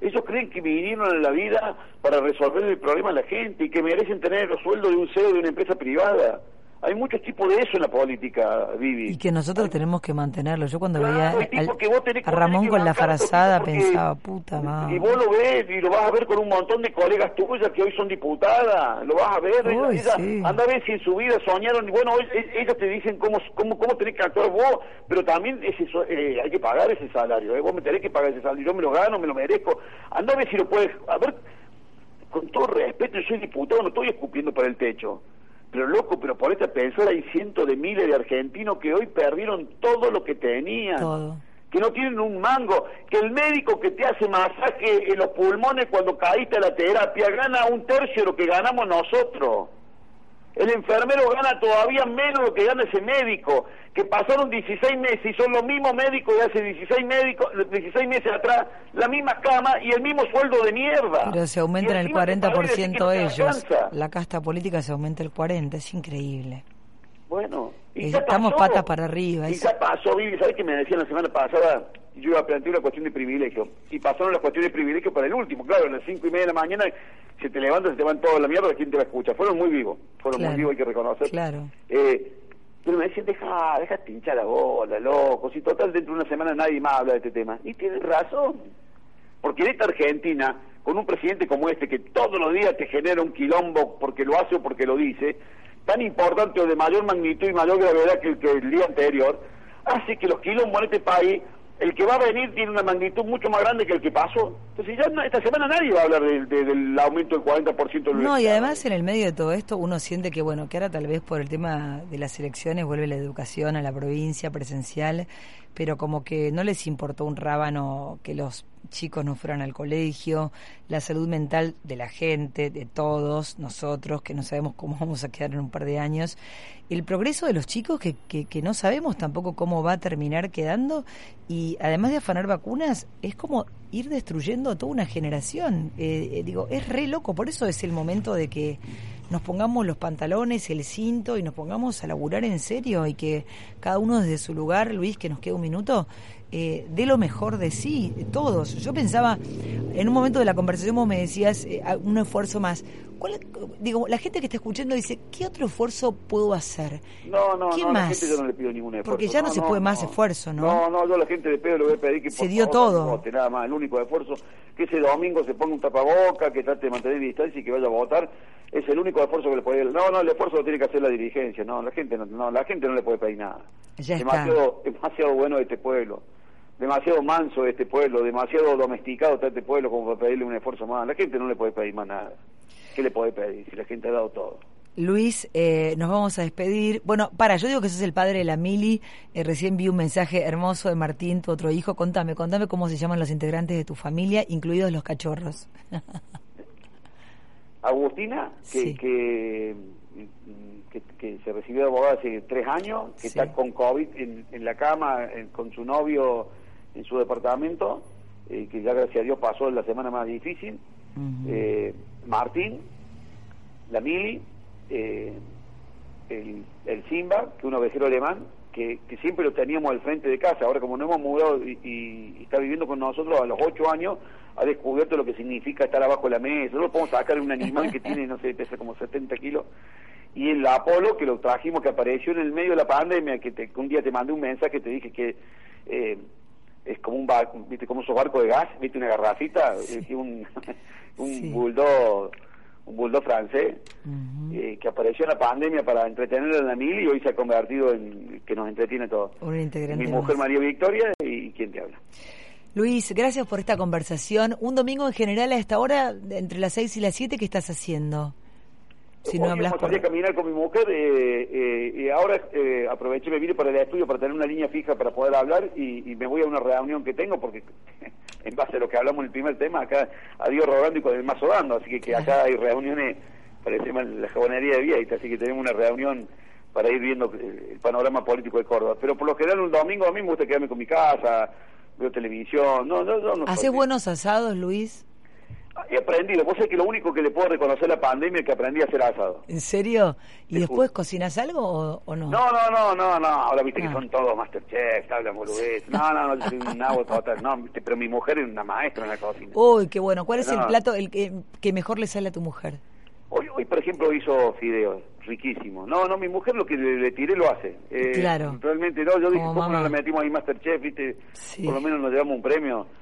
Ellos creen que vinieron a la vida para resolver el problema a la gente y que merecen tener los sueldos de un CEO de una empresa privada. Hay muchos tipos de eso en la política, Vivi. Y que nosotros tenemos que mantenerlo. Yo cuando Claro, veía hay al- tipos que vos tenés que- a Ramón tenés que con la frazada pensaba, puta Y madre. vos lo ves y lo vas a ver con un montón de colegas tuyas que hoy son diputadas, lo vas a ver. Uy, ella- sí. Anda a ver si en su vida soñaron, y bueno, e- ellos te dicen cómo, cómo, cómo tenés que actuar vos, pero también ese, eh, hay que pagar ese salario, ¿eh? vos me tenés que pagar ese salario, yo me lo gano, me lo merezco. Anda a ver si lo puedes, a ver, con todo respeto, yo soy diputado, no estoy escupiendo para el techo. Pero loco, pero por esta pensar hay cientos de miles de argentinos que hoy perdieron todo lo que tenían Todo. que no tienen un mango, que el médico que te hace masaje en los pulmones cuando caíste a la terapia gana un tercio de lo que ganamos nosotros. El enfermero gana todavía menos lo que gana ese médico, que pasaron 16 meses y son los mismos médicos de hace 16, médicos, 16 meses atrás, la misma cama y el mismo sueldo de mierda. Pero se aumentan el encima te parece 40% que no te ellos. La casta política se aumenta el 40%, es increíble. Bueno, y ya estamos pasó. patas para arriba, Y es- ya pasó, Vivi, ¿sabes qué me decían la semana pasada? Yo iba a plantear una cuestión de privilegio. Y pasaron las cuestiones de privilegio para el último. Claro, a las cinco y media de la mañana se te levantas, se te van toda la mierda, ¿quién te va a escuchar? Fueron muy vivos, fueron Claro. muy vivos, hay que reconocer. Claro. Eh, pero me decían, deja, deja hinchar la bola, loco. Si total dentro de una semana nadie más habla de este tema. Y tienes razón. Porque en esta Argentina, con un presidente como este, que todos los días te genera un quilombo porque lo hace o porque lo dice, tan importante o de mayor magnitud y mayor gravedad que el, que el día anterior, hace que los quilombos en este país, el que va a venir tiene una magnitud mucho más grande que el que pasó. Entonces ya no- esta semana nadie va a hablar del- de- del aumento del 40% del No, y además en el medio de todo esto uno siente que, bueno, que ahora tal vez por el tema de las elecciones vuelve la educación a la provincia presencial, pero como que no les importó un rábano que los chicos no fueran al colegio, la salud mental de la gente, de todos nosotros, que no sabemos cómo [laughs] vamos a quedar en un par de años, el progreso de los chicos que, que, que no sabemos tampoco cómo va a terminar quedando y además de afanar vacunas, es como ir destruyendo a toda una generación. Eh, eh, digo, es re loco, por eso es el momento de que nos pongamos los pantalones, el cinto y nos pongamos a laburar en serio y que cada uno desde su lugar, Luis, que nos queda un minuto, eh, dé lo mejor de sí, todos. Yo pensaba, en un momento de la conversación vos me decías eh, un esfuerzo más. ¿Cuál- digo, la gente que está escuchando dice, ¿qué otro esfuerzo puedo hacer? No, no, ¿Qué no, a más? la gente yo no le pido ningún esfuerzo. Porque ya no se puede más esfuerzo, ¿no? No, no, yo a la gente de pedo le voy a pedir que Se por dio favor, todo. vote, nada más, el único esfuerzo, que ese domingo se ponga un tapaboca, que trate de mantener distancia y que vaya a votar, es el único esfuerzo que le puede... No, no, el esfuerzo lo tiene que hacer la dirigencia, no, la gente no, no la gente no le puede pedir nada. Ya está. demasiado, demasiado bueno este pueblo, demasiado manso este pueblo, demasiado domesticado está este pueblo como para pedirle un esfuerzo más. La gente no le puede pedir más nada. ¿Qué le puede pedir si la gente ha dado todo? Luis, eh, nos vamos a despedir. Bueno, para, yo digo que sos el padre de la Mili. Eh, recién vi un mensaje hermoso de Martín, tu otro hijo. Contame, contame cómo se llaman los integrantes de tu familia, incluidos los cachorros. [laughs] Agustina, que, Sí. que, que, que se recibió de abogada hace tres años, que Sí. está con COVID en, en la cama, en- con su novio en su departamento, eh, que ya gracias a Dios pasó la semana más difícil. Eh, Martín, la Mili, eh, el, el Simba, que es un ovejero alemán, que, que siempre lo teníamos al frente de casa. Ahora, como no hemos mudado y, y- y está viviendo con nosotros a los ocho años, ha descubierto lo que significa estar abajo de la mesa. No lo podemos sacar un animal que tiene, no sé, pesa como 70 kilos. Y el Apolo, que lo trajimos, que apareció en el medio de la pandemia, que, te- que un día te mandé un mensaje, te dije que eh, es como un barco, viste, como esos barcos de gas, viste, una garrafita, un, [laughs] un Sí. bulldog, un bulldog francés, eh, que apareció en la pandemia para entretener a la mil y hoy se ha convertido en que nos entretiene todo. Un integrante Mi mujer más. María Victoria y quién te habla. Luis, gracias por esta conversación. Un domingo en general a esta hora, entre las 6 y las 7, ¿qué estás haciendo? Si no hablas por... a caminar con mi mujer eh, eh, y ahora eh, aproveché, me vine para el estudio para tener una línea fija para poder hablar y, y me voy a una reunión que tengo porque [laughs] en base a lo que hablamos en el primer tema, acá a Dios rogando y con el mazo dando, así que, que acá hay reuniones para el tema de la jabonería de Vieita, así que tenemos una reunión para ir viendo eh, el panorama político de Córdoba. Pero por lo general un domingo a mí me gusta quedarme con mi casa, veo televisión, no, no, no. no ¿Haces soy- buenos asados, Luis? He aprendido, vos sabés que lo único que le puedo reconocer a la pandemia es que aprendí a hacer asado. ¿En serio? ¿Y Te después juro. cocinas algo o, o no? No, no, no, no, no. Ahora viste Ah. que son todos Masterchef, hablan boludez. No, no, no, yo soy un nabo total. No, viste, pero mi mujer es una maestra en la cocina. Uy, qué bueno. ¿Cuál es el plato el que, que mejor le sale a tu mujer? Hoy, hoy, por ejemplo, hizo fideos riquísimos. No, no, mi mujer lo que le, le tiré lo hace. Eh, Claro. Realmente no, yo dije, Como ¿cómo no le metimos ahí Masterchef, viste? Sí. Por lo menos nos llevamos un premio. [laughs]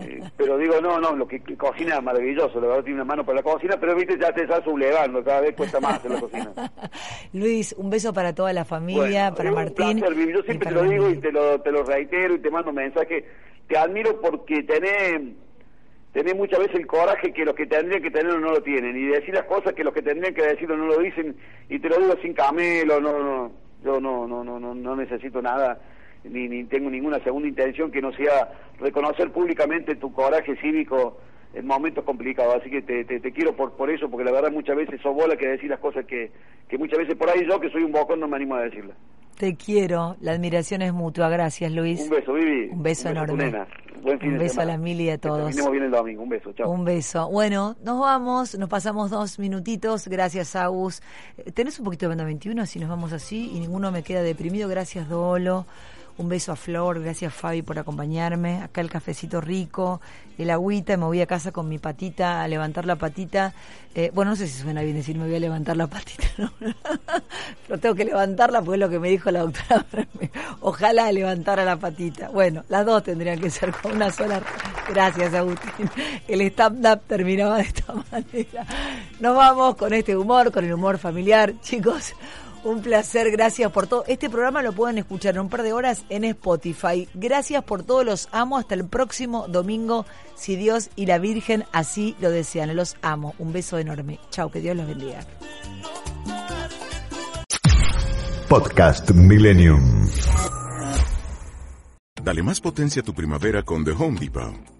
Eh, pero digo, no, no, lo que, que cocina maravilloso, la verdad tiene una mano para la cocina, pero viste, ya te está sublevando, cada vez cuesta más hacer la cocina. [laughs] Luis, un beso para toda la familia, Bueno, para es Martín. placer. Yo siempre te lo digo y te lo, te lo reitero y te mando mensaje. Te admiro porque tenés, tenés muchas veces el coraje que los que tendrían que tenerlo no lo tienen. Y decir las cosas que los que tendrían que decirlo no lo dicen. Y te lo digo sin camelo, no, no. Yo no, no, no, no, no necesito nada. Ni, ni tengo ninguna segunda intención que no sea reconocer públicamente tu coraje cívico en momentos complicados. Así que te, te, te quiero por, por eso, porque la verdad muchas veces sos bola que decir las cosas que, que muchas veces por ahí yo, que soy un bocón, no me animo a decirlas. Te quiero, la admiración es mutua. Gracias, Luis. Un beso, Vivi. Un beso a tu enorme. Nena. Buen fin Un de beso a semana. la Mili y a Que todos. terminemos bien el domingo. Un beso, chao. Un beso. Bueno, nos vamos, nos pasamos dos minutitos. Gracias, Agus. Eh, ¿Tenés un poquito de banda 21? Si nos vamos así y ninguno me queda deprimido. Gracias, Dolo. Un beso a Flor, gracias Fabi por acompañarme. Acá el cafecito rico, el agüita, me voy a casa con mi patita a levantar la patita. Eh, bueno, no sé si suena bien decir me voy a levantar la patita, [laughs] ¿no? pero tengo que levantarla porque es lo que me dijo la doctora. [laughs] Ojalá levantara la patita. Bueno, las dos tendrían que ser con una sola. Gracias, Agustín. El stand-up terminaba de esta [laughs] manera. Nos vamos con este humor, con el humor familiar. Chicos, un placer, gracias por todo. Este programa lo pueden escuchar en un par de horas en Spotify. Gracias por todo, los amo. Hasta el próximo domingo, si Dios y la Virgen así lo desean. Los amo. Un beso enorme. Chao, que Dios los bendiga. Podcast Millennium. Dale más potencia a tu primavera con The Home Depot.